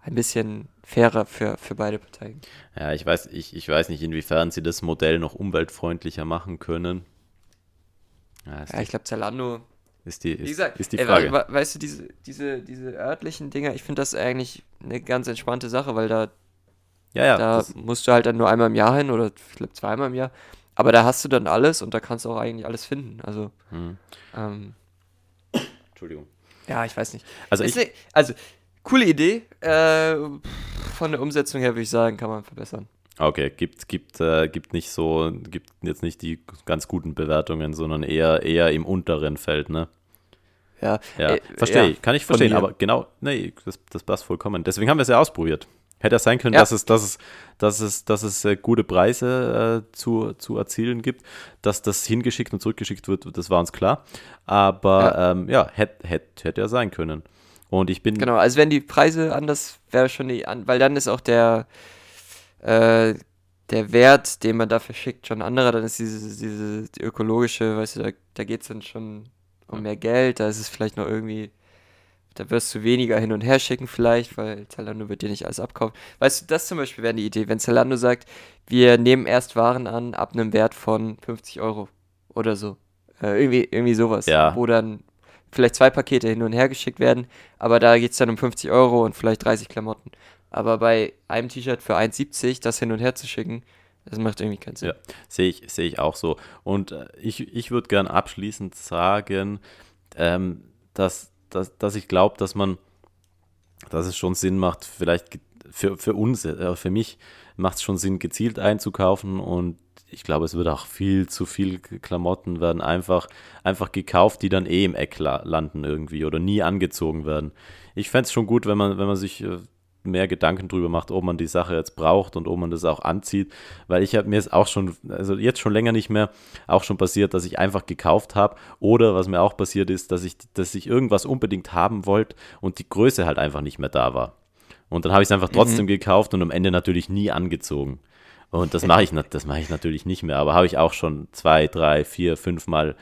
[SPEAKER 1] ein bisschen fairer für, für beide Parteien.
[SPEAKER 2] ja ich, weiß, ich, ich weiß nicht, inwiefern sie das Modell noch umweltfreundlicher machen können. Ja,
[SPEAKER 1] Ja, ich glaube, Zalando
[SPEAKER 2] die, ist, die,
[SPEAKER 1] Wie
[SPEAKER 2] ist,
[SPEAKER 1] gesagt,
[SPEAKER 2] ist die
[SPEAKER 1] ey,
[SPEAKER 2] Frage.
[SPEAKER 1] we- weißt du, diese, diese, diese örtlichen Dinger, ich finde das eigentlich eine ganz entspannte Sache, weil da,
[SPEAKER 2] ja, ja,
[SPEAKER 1] da musst du halt dann nur einmal im Jahr hin oder ich glaube zweimal im Jahr. Aber da hast du dann alles und da kannst du auch eigentlich alles finden. Also,
[SPEAKER 2] hm,
[SPEAKER 1] ähm,
[SPEAKER 2] Entschuldigung.
[SPEAKER 1] ja, ich weiß nicht.
[SPEAKER 2] Also ich,
[SPEAKER 1] also, coole Idee. Äh, von der Umsetzung her würde ich sagen, kann man verbessern.
[SPEAKER 2] Okay, gibt, gibt, äh, gibt nicht so, gibt jetzt nicht die ganz guten Bewertungen, sondern eher, eher im unteren Feld, ne?
[SPEAKER 1] Ja,
[SPEAKER 2] Ja,
[SPEAKER 1] äh,
[SPEAKER 2] verstehe
[SPEAKER 1] ja,
[SPEAKER 2] ich, kann ich verstehen, aber genau, nee, das, das passt vollkommen. Deswegen haben wir es ja ausprobiert. Hätte ja sein können,
[SPEAKER 1] Ja.
[SPEAKER 2] dass es, dass es, dass es, dass es äh, gute Preise äh, zu, zu erzielen gibt, dass das hingeschickt und zurückgeschickt wird, das war uns klar. Aber ja, ähm, ja hätte hätt, hätte ja sein können. Und ich bin,
[SPEAKER 1] Genau, also wenn die Preise anders, wäre schon die, an, weil dann ist auch der, äh, der Wert, den man dafür schickt, schon anderer, dann ist diese, diese die ökologische, weißt du, da, da geht es dann schon um mehr Geld, da ist es vielleicht noch irgendwie, da wirst du weniger hin und her schicken vielleicht, weil Zalando wird dir nicht alles abkaufen. Weißt du, das zum Beispiel wäre eine Idee, wenn Zalando sagt, wir nehmen erst Waren an ab einem Wert von 50 Euro oder so. Äh, irgendwie, irgendwie sowas,
[SPEAKER 2] Ja.
[SPEAKER 1] wo dann vielleicht zwei Pakete hin und her geschickt werden, aber da geht es dann um 50 Euro und vielleicht 30 Klamotten. Aber bei einem T-Shirt für 1,70 das hin und her zu schicken, das macht irgendwie keinen Sinn.
[SPEAKER 2] Ja, sehe ich, sehe ich auch so. Und äh, ich, ich würde gern abschließend sagen, ähm, dass, dass, dass ich glaube, dass man, dass es schon Sinn macht, vielleicht für, für uns, äh, für mich macht es schon Sinn, gezielt einzukaufen und ich glaube, es wird auch viel zu viel Klamotten werden einfach, einfach gekauft, die dann eh im Eck la landen irgendwie oder nie angezogen werden. Ich fände es schon gut, wenn man, wenn man sich äh, mehr Gedanken drüber macht, ob man die Sache jetzt braucht und ob man das auch anzieht, weil ich habe mir es auch schon, also jetzt schon länger nicht mehr, auch schon passiert, dass ich einfach gekauft habe oder was mir auch passiert ist, dass ich, dass ich irgendwas unbedingt haben wollte und die Größe halt einfach nicht mehr da war. Und dann habe ich es einfach trotzdem gekauft und am Ende natürlich nie angezogen. Und das mache ich, das mache ich natürlich nicht mehr, aber habe ich auch schon zwei, drei, vier, fünf Mal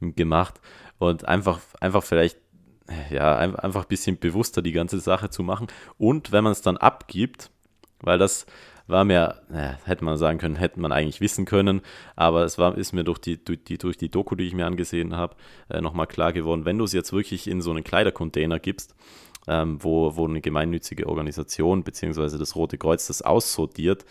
[SPEAKER 2] gemacht und einfach, einfach vielleicht ja, ein- einfach ein bisschen bewusster die ganze Sache zu machen. Und wenn man es dann abgibt, weil das war mir, naja, hätte man sagen können, hätte man eigentlich wissen können, aber es war, ist mir durch die, durch die, durch die Doku, die ich mir angesehen habe, äh, nochmal klar geworden, wenn du es jetzt wirklich in so einen Kleidercontainer gibst, ähm, wo, wo eine gemeinnützige Organisation beziehungsweise das Rote Kreuz das aussortiert,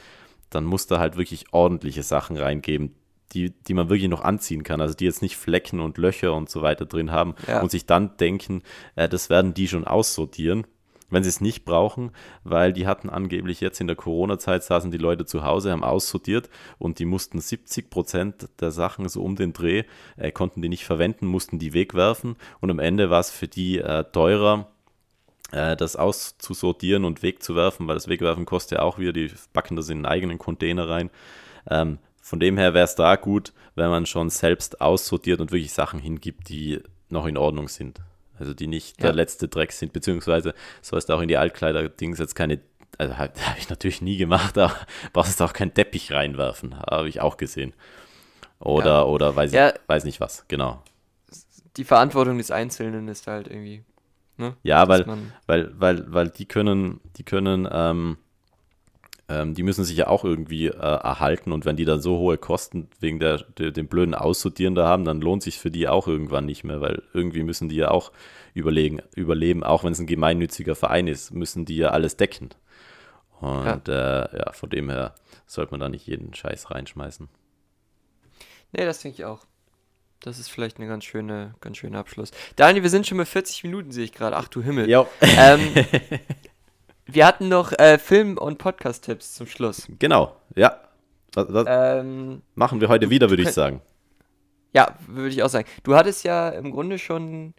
[SPEAKER 2] dann muss da halt wirklich ordentliche Sachen reingeben, die, die man wirklich noch anziehen kann. Also die jetzt nicht Flecken und Löcher und so weiter drin haben
[SPEAKER 1] Ja.
[SPEAKER 2] und sich dann denken, äh, das werden die schon aussortieren, wenn sie es nicht brauchen, weil die hatten angeblich jetzt in der Corona-Zeit saßen die Leute zu Hause, haben aussortiert und die mussten 70 Prozent der Sachen so um den Dreh, äh, konnten die nicht verwenden, mussten die wegwerfen und am Ende war es für die äh, teurer, äh, das auszusortieren und wegzuwerfen, weil das Wegwerfen kostet ja auch wieder, die backen das in einen eigenen Container rein. Ähm, von dem her wäre es da gut, wenn man schon selbst aussortiert und wirklich Sachen hingibt, die noch in Ordnung sind. Also die nicht der
[SPEAKER 1] Ja.
[SPEAKER 2] letzte Dreck sind, beziehungsweise sollst du auch in die Altkleider-Dings jetzt keine, also habe <laughs> hab ich natürlich nie gemacht, aber <laughs> brauchst du auch keinen Teppich reinwerfen, habe ich auch gesehen. Oder,
[SPEAKER 1] Ja.
[SPEAKER 2] oder weiß,
[SPEAKER 1] Ja.
[SPEAKER 2] ich, weiß nicht was, genau.
[SPEAKER 1] Die Verantwortung des Einzelnen ist halt irgendwie. Ne?
[SPEAKER 2] Ja,
[SPEAKER 1] dass
[SPEAKER 2] weil, weil, weil, weil die können, die können, ähm, ähm, die müssen sich ja auch irgendwie äh, erhalten und wenn die dann so hohe Kosten wegen der, der, dem blöden Aussortieren da haben, dann lohnt sich für die auch irgendwann nicht mehr, weil irgendwie müssen die ja auch überlegen, überleben, auch wenn es ein gemeinnütziger Verein ist, müssen die ja alles decken. Und ja, äh, ja von dem her sollte man da nicht jeden Scheiß reinschmeißen.
[SPEAKER 1] Nee, das denke ich auch. Das ist vielleicht ein ganz schöner ganz schöner Abschluss. Daniel, wir sind schon bei 40 Minuten, sehe ich gerade. Ach du Himmel. Ähm, <laughs> wir hatten noch äh, Film- und Podcast-Tipps zum Schluss.
[SPEAKER 2] Genau, ja. Das, das ähm, machen wir heute wieder, würde ich sagen.
[SPEAKER 1] Ja, würde ich auch sagen. Du hattest ja im Grunde schon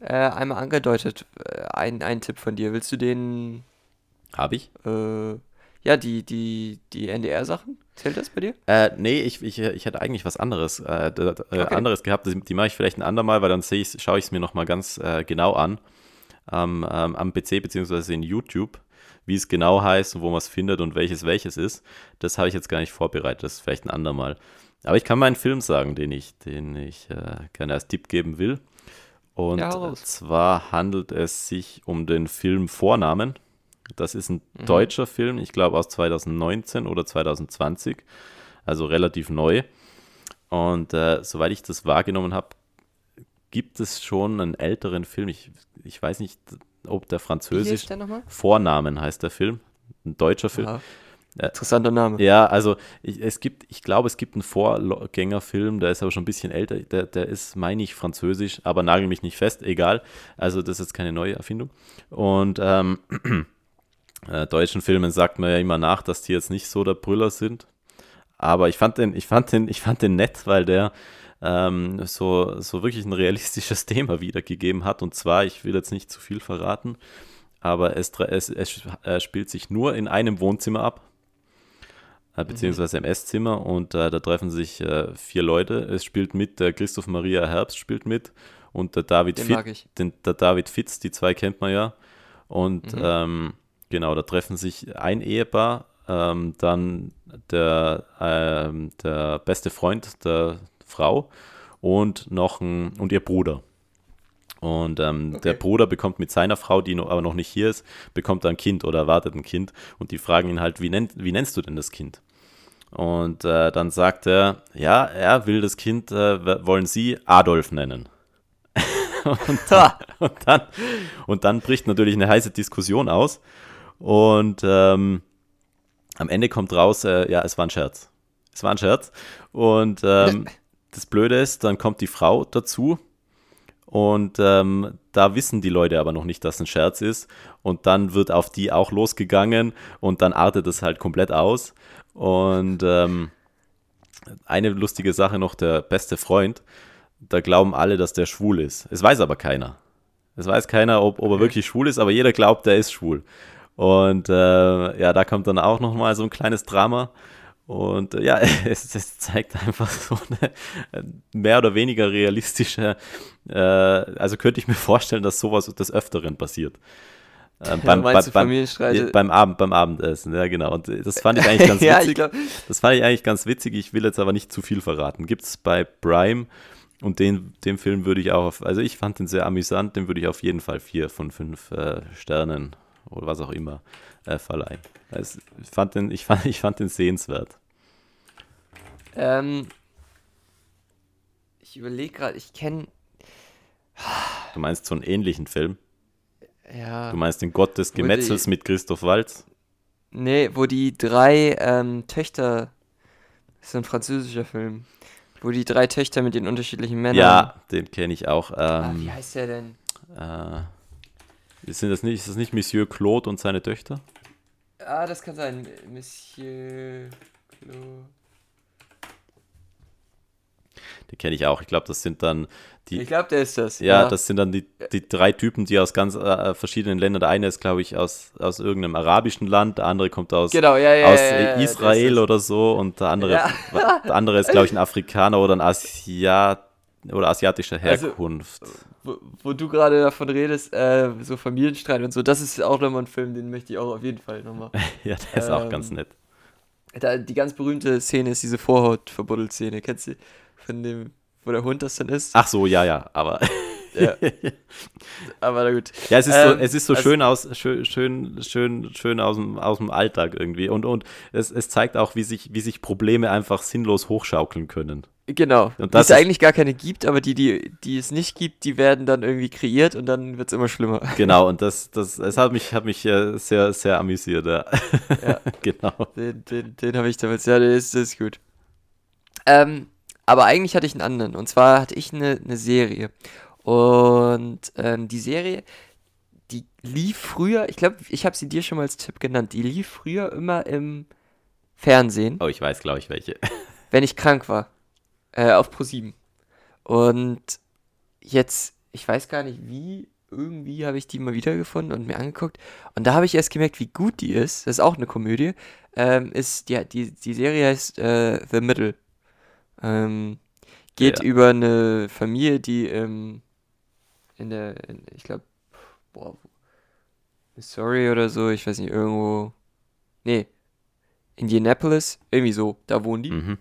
[SPEAKER 1] äh, einmal angedeutet, äh, einen Tipp von dir. Willst du den.
[SPEAKER 2] Habe ich?
[SPEAKER 1] Äh, ja, die, die, die NDR-Sachen. Zählt das bei dir?
[SPEAKER 2] Äh, nee, ich, ich, ich hätte eigentlich was anderes, äh, okay. anderes gehabt. Die, die mache ich vielleicht ein andermal, weil dann schaue ich es mir nochmal ganz äh, genau an. Ähm, ähm, am PC beziehungsweise in YouTube, wie es genau heißt und wo man es findet und welches welches ist. Das habe ich jetzt gar nicht vorbereitet. Das ist vielleicht ein andermal. Aber ich kann mal einen Film sagen, den ich, den ich äh, gerne als Tipp geben will. Und ja, zwar handelt es sich um den Film Vornamen das ist ein mhm. deutscher Film, ich glaube aus 2019 oder 2020, also relativ neu. Und äh, soweit ich das wahrgenommen habe, gibt es schon einen älteren Film. Ich, ich weiß nicht, ob der französisch. Der Vornamen heißt der Film. Ein deutscher Film. Aha.
[SPEAKER 1] Äh, Interessanter Name.
[SPEAKER 2] Ja, also ich, es gibt, ich glaube, es gibt einen Vorgängerfilm, der ist aber schon ein bisschen älter, der, der ist, meine ich, französisch, aber nagel mich nicht fest, egal. Also das ist keine neue Erfindung. Und ähm, <clears throat> äh, deutschen Filmen sagt man ja immer nach, dass die jetzt nicht so der Brüller sind. Aber ich fand den, ich fand den, ich fand den nett, weil der ähm, so, so wirklich ein realistisches <laughs> Thema wiedergegeben hat. Und zwar, ich will jetzt nicht zu viel verraten, aber es, es, es, es spielt sich nur in einem Wohnzimmer ab, äh, mhm. beziehungsweise im Esszimmer. Und äh, da treffen sich äh, vier Leute. Es spielt mit, der Christoph Maria Herbst spielt mit und der David, Fit, den, der David Fitz, die zwei kennt man ja. Und mhm. ähm, Genau, da treffen sich ein Ehepaar, ähm, dann der, ähm, der beste Freund der Frau und noch ein, und ihr Bruder. Und ähm, okay. der Bruder bekommt mit seiner Frau, die noch, aber noch nicht hier ist, bekommt ein Kind oder erwartet ein Kind. Und die fragen ihn halt, wie, nenn, wie nennst du denn das Kind? Und äh, dann sagt er, ja, er will das Kind, äh, wollen Sie Adolf nennen. <laughs> und, dann, und, dann, und dann bricht natürlich eine heiße Diskussion aus. Und ähm, am Ende kommt raus, äh, ja, es war ein Scherz. Es war ein Scherz. Und ähm, <laughs> das Blöde ist, dann kommt die Frau dazu. Und ähm, da wissen die Leute aber noch nicht, dass ein Scherz ist. Und dann wird auf die auch losgegangen und dann artet es halt komplett aus. Und ähm, eine lustige Sache noch, der beste Freund, da glauben alle, dass der schwul ist. Es weiß aber keiner. Es weiß keiner, ob, ob er wirklich schwul ist, aber jeder glaubt, er ist schwul. Und äh, ja, da kommt dann auch nochmal so ein kleines Drama. Und äh, ja, <laughs> es, es, zeigt einfach so eine äh, mehr oder weniger realistische, äh, also könnte ich mir vorstellen, dass sowas des Öfteren passiert.
[SPEAKER 1] Ähm, beim, ja, beim,
[SPEAKER 2] beim, beim, Abend, beim Abendessen, ja genau. Und das fand ich eigentlich <laughs> ganz ja, witzig. das fand ich eigentlich ganz witzig. Ich will jetzt aber nicht zu viel verraten. Gibt es bei Prime und den, den Film würde ich auch, auf, also ich fand den sehr amüsant, den würde ich auf jeden Fall vier von fünf äh, Sternen oder was auch immer äh, verleihen. Also ich, fand den, ich, fand, ich fand den sehenswert.
[SPEAKER 1] Ähm, ich überlege gerade, ich kenne.
[SPEAKER 2] Du meinst so einen ähnlichen Film?
[SPEAKER 1] Ja.
[SPEAKER 2] Du meinst den Gott des Gemetzels die, mit Christoph Waltz?
[SPEAKER 1] Nee, wo die drei ähm, Töchter. Das ist ein französischer Film. Wo die drei Töchter mit den unterschiedlichen Männern.
[SPEAKER 2] Ja, den kenne ich auch. Ähm,
[SPEAKER 1] ah, wie heißt der denn?
[SPEAKER 2] Äh, sind das nicht, ist das nicht Monsieur Claude und seine Töchter?
[SPEAKER 1] Ah, das kann sein. Monsieur Claude.
[SPEAKER 2] Den kenne ich auch. Ich glaube, das sind dann die.
[SPEAKER 1] Ich glaube, der ist das.
[SPEAKER 2] Ja, ja, das sind dann die, die drei Typen, die aus ganz äh, verschiedenen Ländern. Der eine ist, glaube ich, aus, aus irgendeinem arabischen Land, der andere kommt aus,
[SPEAKER 1] genau, ja, ja,
[SPEAKER 2] aus Israel oder so und der andere, der andere ist, glaube ich, ein Afrikaner oder ein Asiat oder asiatischer also, Herkunft. Also,
[SPEAKER 1] wo, wo, du gerade davon redest, äh, so Familienstreit und so, das ist auch nochmal ein Film, den möchte ich auch auf jeden Fall nochmal. <laughs>
[SPEAKER 2] ja, der ist ähm, auch ganz nett.
[SPEAKER 1] Da, die ganz berühmte Szene ist diese Vorhaut-Verbuddelt-Szene. Kennst du von dem, wo der Hund das dann ist?
[SPEAKER 2] Ach so, ja, ja, aber.
[SPEAKER 1] Ja. <laughs> Aber na gut.
[SPEAKER 2] Ja, es ist so,
[SPEAKER 1] Ähm,
[SPEAKER 2] es ist so
[SPEAKER 1] also-
[SPEAKER 2] schön aus, schön, schön, schön, schön aus dem, aus dem Alltag irgendwie. Und, und es, es zeigt auch, wie sich, wie sich Probleme einfach sinnlos hochschaukeln können.
[SPEAKER 1] Genau.
[SPEAKER 2] Und das
[SPEAKER 1] die es eigentlich gar keine gibt, aber die, die, die es nicht gibt, die werden dann irgendwie kreiert und dann wird es immer schlimmer. <laughs>
[SPEAKER 2] Genau, und das, das, es hat mich, hat mich äh, sehr, sehr amüsiert, ja.
[SPEAKER 1] Ja. <laughs>
[SPEAKER 2] genau.
[SPEAKER 1] Den, den, den habe ich damals. Ja, der ist, der ist gut. Ähm, aber eigentlich hatte ich einen anderen. Und zwar hatte ich eine, eine Serie. Und ähm, die Serie, die lief früher, ich glaube, ich habe sie dir schon mal als Tipp genannt, die lief früher immer im Fernsehen,
[SPEAKER 2] Oh, ich weiß, glaube ich, welche.
[SPEAKER 1] wenn ich krank war. Äh, auf Pro7. Und jetzt, ich weiß gar nicht wie, irgendwie habe ich die mal wiedergefunden und mir angeguckt. Und da habe ich erst gemerkt, wie gut die ist. Das ist auch eine Komödie. Ähm, ist, die, die, die Serie heißt äh, The Middle. Ähm, geht
[SPEAKER 2] Ja.
[SPEAKER 1] über eine Familie, die ähm, in der, in, ich glaube, Missouri oder so, ich weiß nicht, irgendwo. Nee. Indianapolis, irgendwie so, da wohnen die.
[SPEAKER 2] Mhm.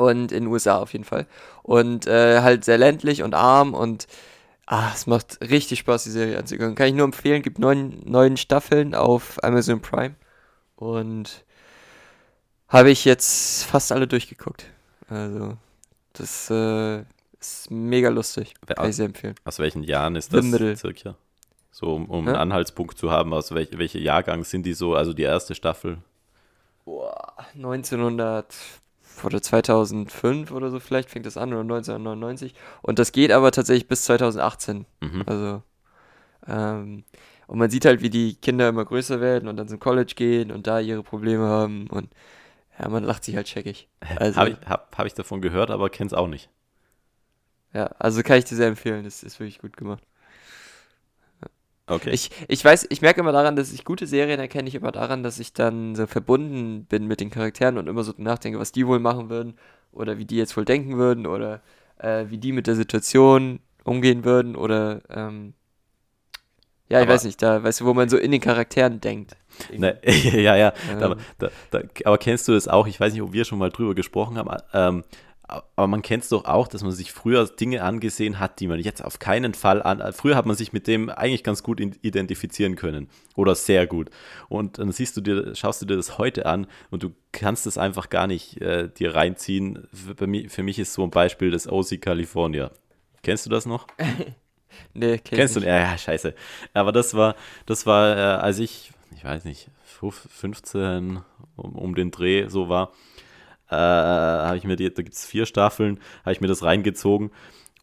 [SPEAKER 1] Und in den USA auf jeden Fall. Und äh, halt sehr ländlich und arm und ah, es macht richtig Spaß, die Serie anzugucken. Kann ich nur empfehlen, gibt neun, neun Staffeln auf Amazon Prime. Und habe ich jetzt fast alle durchgeguckt. Also, das äh, ist mega lustig. Kann ich sehr empfehlen.
[SPEAKER 2] Aus welchen Jahren ist das circa? So, um, um
[SPEAKER 1] Hä?
[SPEAKER 2] einen Anhaltspunkt zu haben, aus welch, welche Jahrgang sind die so, also die erste Staffel.
[SPEAKER 1] Boah, 1900 oder 2005 oder so vielleicht fängt das an oder 1999 und das geht aber tatsächlich bis 2018.
[SPEAKER 2] Mhm.
[SPEAKER 1] Also ähm, und man sieht halt, wie die Kinder immer größer werden und dann zum College gehen und da ihre Probleme haben und ja, man lacht sich halt scheckig. Also
[SPEAKER 2] Habe ich, hab, hab ich davon gehört, aber kenn's auch nicht.
[SPEAKER 1] ja, also kann ich dir sehr empfehlen, das ist wirklich gut gemacht.
[SPEAKER 2] Okay.
[SPEAKER 1] Ich, ich weiß, ich merke immer daran, dass ich gute Serien erkenne ich immer daran, dass ich dann so verbunden bin mit den Charakteren und immer so nachdenke, was die wohl machen würden oder wie die jetzt wohl denken würden oder äh, wie die mit der Situation umgehen würden oder ähm, ja, ich
[SPEAKER 2] Aber-
[SPEAKER 1] weiß nicht, da weißt du, wo man so in den Charakteren denkt.
[SPEAKER 2] Ne, <laughs> ja, ja.
[SPEAKER 1] Ähm.
[SPEAKER 2] Aber, da, da, aber kennst du das auch? Ich weiß nicht, ob wir schon mal drüber gesprochen haben. Ähm, aber man kennt es doch auch, dass man sich früher Dinge angesehen hat, die man jetzt auf keinen Fall an. Früher hat man sich mit dem eigentlich ganz gut identifizieren können. Oder sehr gut. Und dann siehst du dir, schaust du dir das heute an und du kannst es einfach gar nicht äh, dir reinziehen. Für, mir, für mich ist so ein Beispiel das OC California. Kennst du das noch? <laughs>
[SPEAKER 1] Nee, kenn
[SPEAKER 2] Kennst du?
[SPEAKER 1] ich
[SPEAKER 2] Ja, ja, scheiße. Aber das war, das war, äh, als ich, ich weiß nicht, fuf- 15 um, um den Dreh so war, äh, habe ich mir die, da gibt es vier Staffeln, habe ich mir das reingezogen.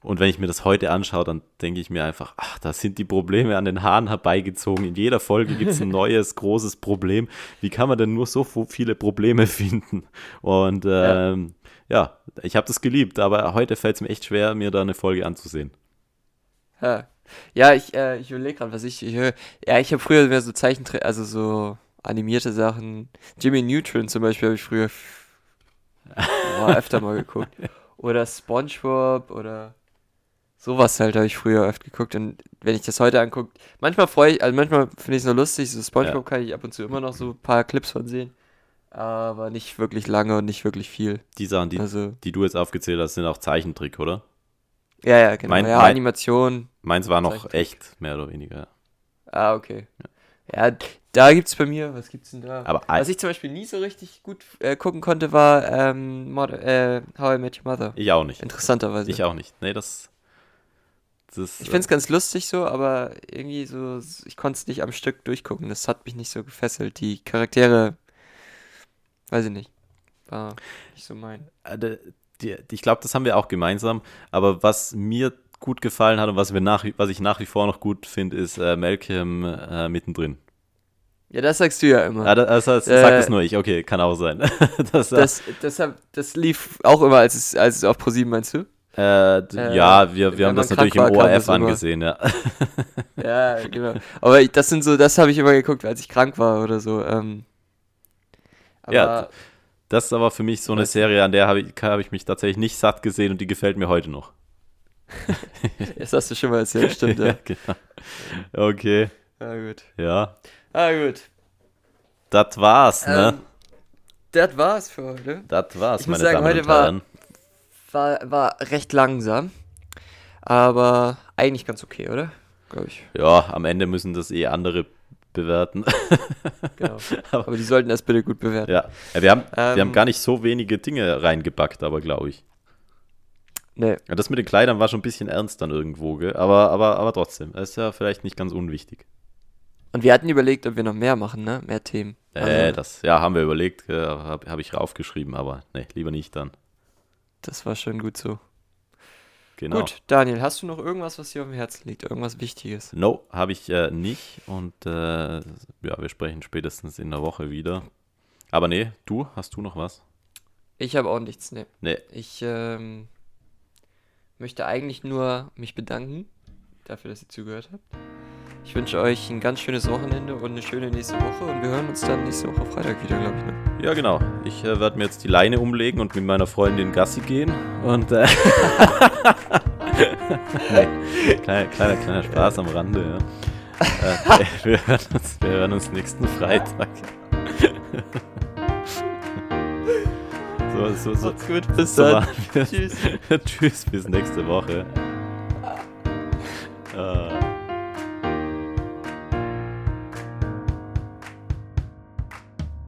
[SPEAKER 2] Und wenn ich mir das heute anschaue, dann denke ich mir einfach, ach, da sind die Probleme an den Haaren herbeigezogen. In jeder Folge gibt es ein <laughs> neues, großes Problem. Wie kann man denn nur so viele Probleme finden? Und ähm, ja. ich habe das geliebt, aber heute fällt es mir echt schwer, mir da eine Folge anzusehen.
[SPEAKER 1] Ja, ja ich, äh, ich überlege gerade, was ich, ich höre. Ja, ich habe früher mehr so Zeichentrick, also so animierte Sachen. Jimmy Neutron zum Beispiel habe ich früher boah, öfter mal geguckt. Oder SpongeBob oder sowas halt habe ich früher öfter geguckt. Und wenn ich das heute angucke, manchmal freue ich, also manchmal finde ich es nur lustig. So SpongeBob kann ich ab und zu immer noch so ein paar Clips von sehen. Aber nicht wirklich lange und nicht wirklich viel.
[SPEAKER 2] Die Sachen, die,
[SPEAKER 1] Also,
[SPEAKER 2] die du jetzt aufgezählt hast, sind auch Zeichentrick, oder?
[SPEAKER 1] ja, ja, genau.
[SPEAKER 2] Mein-
[SPEAKER 1] ja,
[SPEAKER 2] mein-
[SPEAKER 1] Animation.
[SPEAKER 2] Meins war noch echt, mehr oder weniger.
[SPEAKER 1] Ah, okay. Ja, da gibt's bei mir, was gibt's denn da?
[SPEAKER 2] Aber
[SPEAKER 1] was ich zum Beispiel nie so richtig gut äh, gucken konnte, war ähm, Mod äh, How I Met Your Mother.
[SPEAKER 2] Ich auch nicht.
[SPEAKER 1] Interessanterweise.
[SPEAKER 2] Ich auch nicht. Nee, das. das
[SPEAKER 1] Ich find's ganz lustig so, aber irgendwie so, ich konnte es nicht am Stück durchgucken. Das hat mich nicht so gefesselt. Die Charaktere, weiß ich nicht, war nicht so mein.
[SPEAKER 2] äh, ich glaube, das haben wir auch gemeinsam. Aber was mir gut gefallen hat und was, wir nach, was ich nach wie vor noch gut finde, ist äh, Malcolm äh, mittendrin.
[SPEAKER 1] Ja, das sagst du ja immer.
[SPEAKER 2] Ah, das, das, das
[SPEAKER 1] Äh,
[SPEAKER 2] sagt es nur ich. Okay, kann auch sein. <laughs> das,
[SPEAKER 1] das, das, das lief auch immer, als es, als es auf ProSieben meinst du?
[SPEAKER 2] äh,
[SPEAKER 1] äh,
[SPEAKER 2] ja, wir, wir haben das natürlich im
[SPEAKER 1] war, kam
[SPEAKER 2] ORF angesehen, ja. <laughs>
[SPEAKER 1] Ja, genau. Aber ich- das sind so, das habe ich immer geguckt, als ich krank war oder so. Ähm,
[SPEAKER 2] Ja, Das ist aber für mich so eine Serie, an der habe ich, hab ich mich tatsächlich nicht satt gesehen und die gefällt mir heute noch. <laughs>
[SPEAKER 1] das hast du schon mal erzählt, stimmt, ja.
[SPEAKER 2] genau. Okay,
[SPEAKER 1] Ah, gut.
[SPEAKER 2] ja.
[SPEAKER 1] Ah, gut.
[SPEAKER 2] Das war's, ne?
[SPEAKER 1] Ähm, das war's für heute.
[SPEAKER 2] Das war's,
[SPEAKER 1] ich muss
[SPEAKER 2] meine
[SPEAKER 1] sagen,
[SPEAKER 2] Damen
[SPEAKER 1] heute war-. War, war recht langsam. Aber eigentlich ganz okay, oder? Glaube ich.
[SPEAKER 2] Ja, am Ende müssen das eh andere bewerten. <laughs>
[SPEAKER 1] Genau. <laughs> aber die sollten das bitte gut bewerten.
[SPEAKER 2] Ja, ja wir, haben,
[SPEAKER 1] Ähm,
[SPEAKER 2] wir haben gar nicht so wenige Dinge reingepackt, aber glaube ich.
[SPEAKER 1] Nee.
[SPEAKER 2] Ja, das mit den Kleidern war schon ein bisschen ernst dann irgendwo, gell? Aber, aber, aber trotzdem, das ist ja vielleicht nicht ganz unwichtig.
[SPEAKER 1] Und wir hatten überlegt, ob wir noch mehr machen, ne? Mehr Themen.
[SPEAKER 2] Äh,
[SPEAKER 1] Also,
[SPEAKER 2] das, ja, haben wir überlegt, äh, habe hab ich raufgeschrieben, aber nee, lieber nicht dann.
[SPEAKER 1] das war schon gut so.
[SPEAKER 2] Genau.
[SPEAKER 1] Gut, Daniel, hast du noch irgendwas, was dir auf dem Herzen liegt? Irgendwas Wichtiges?
[SPEAKER 2] No, habe ich äh, nicht und äh, ja, wir sprechen spätestens in der Woche wieder. Aber nee, du, hast du noch was?
[SPEAKER 1] Ich habe auch nichts, ne.
[SPEAKER 2] Nee,
[SPEAKER 1] Ich ähm, möchte eigentlich nur mich bedanken dafür, dass ihr zugehört habt. Ich wünsche euch ein ganz schönes Wochenende und eine schöne nächste Woche und wir hören uns dann nächste Woche Freitag wieder, glaube ich. Ne?
[SPEAKER 2] ja genau. Ich äh, werde mir jetzt die Leine umlegen und mit meiner Freundin Gassi gehen und äh, <laughs> nee, kleiner, kleiner, kleiner Spaß am Rande, ja. äh, <laughs> wir, hören uns, wir hören uns nächsten Freitag. <laughs> so, so, so,
[SPEAKER 1] Macht's gut, bis
[SPEAKER 2] so
[SPEAKER 1] dann. Tschüss.
[SPEAKER 2] Tschüss, bis nächste Woche.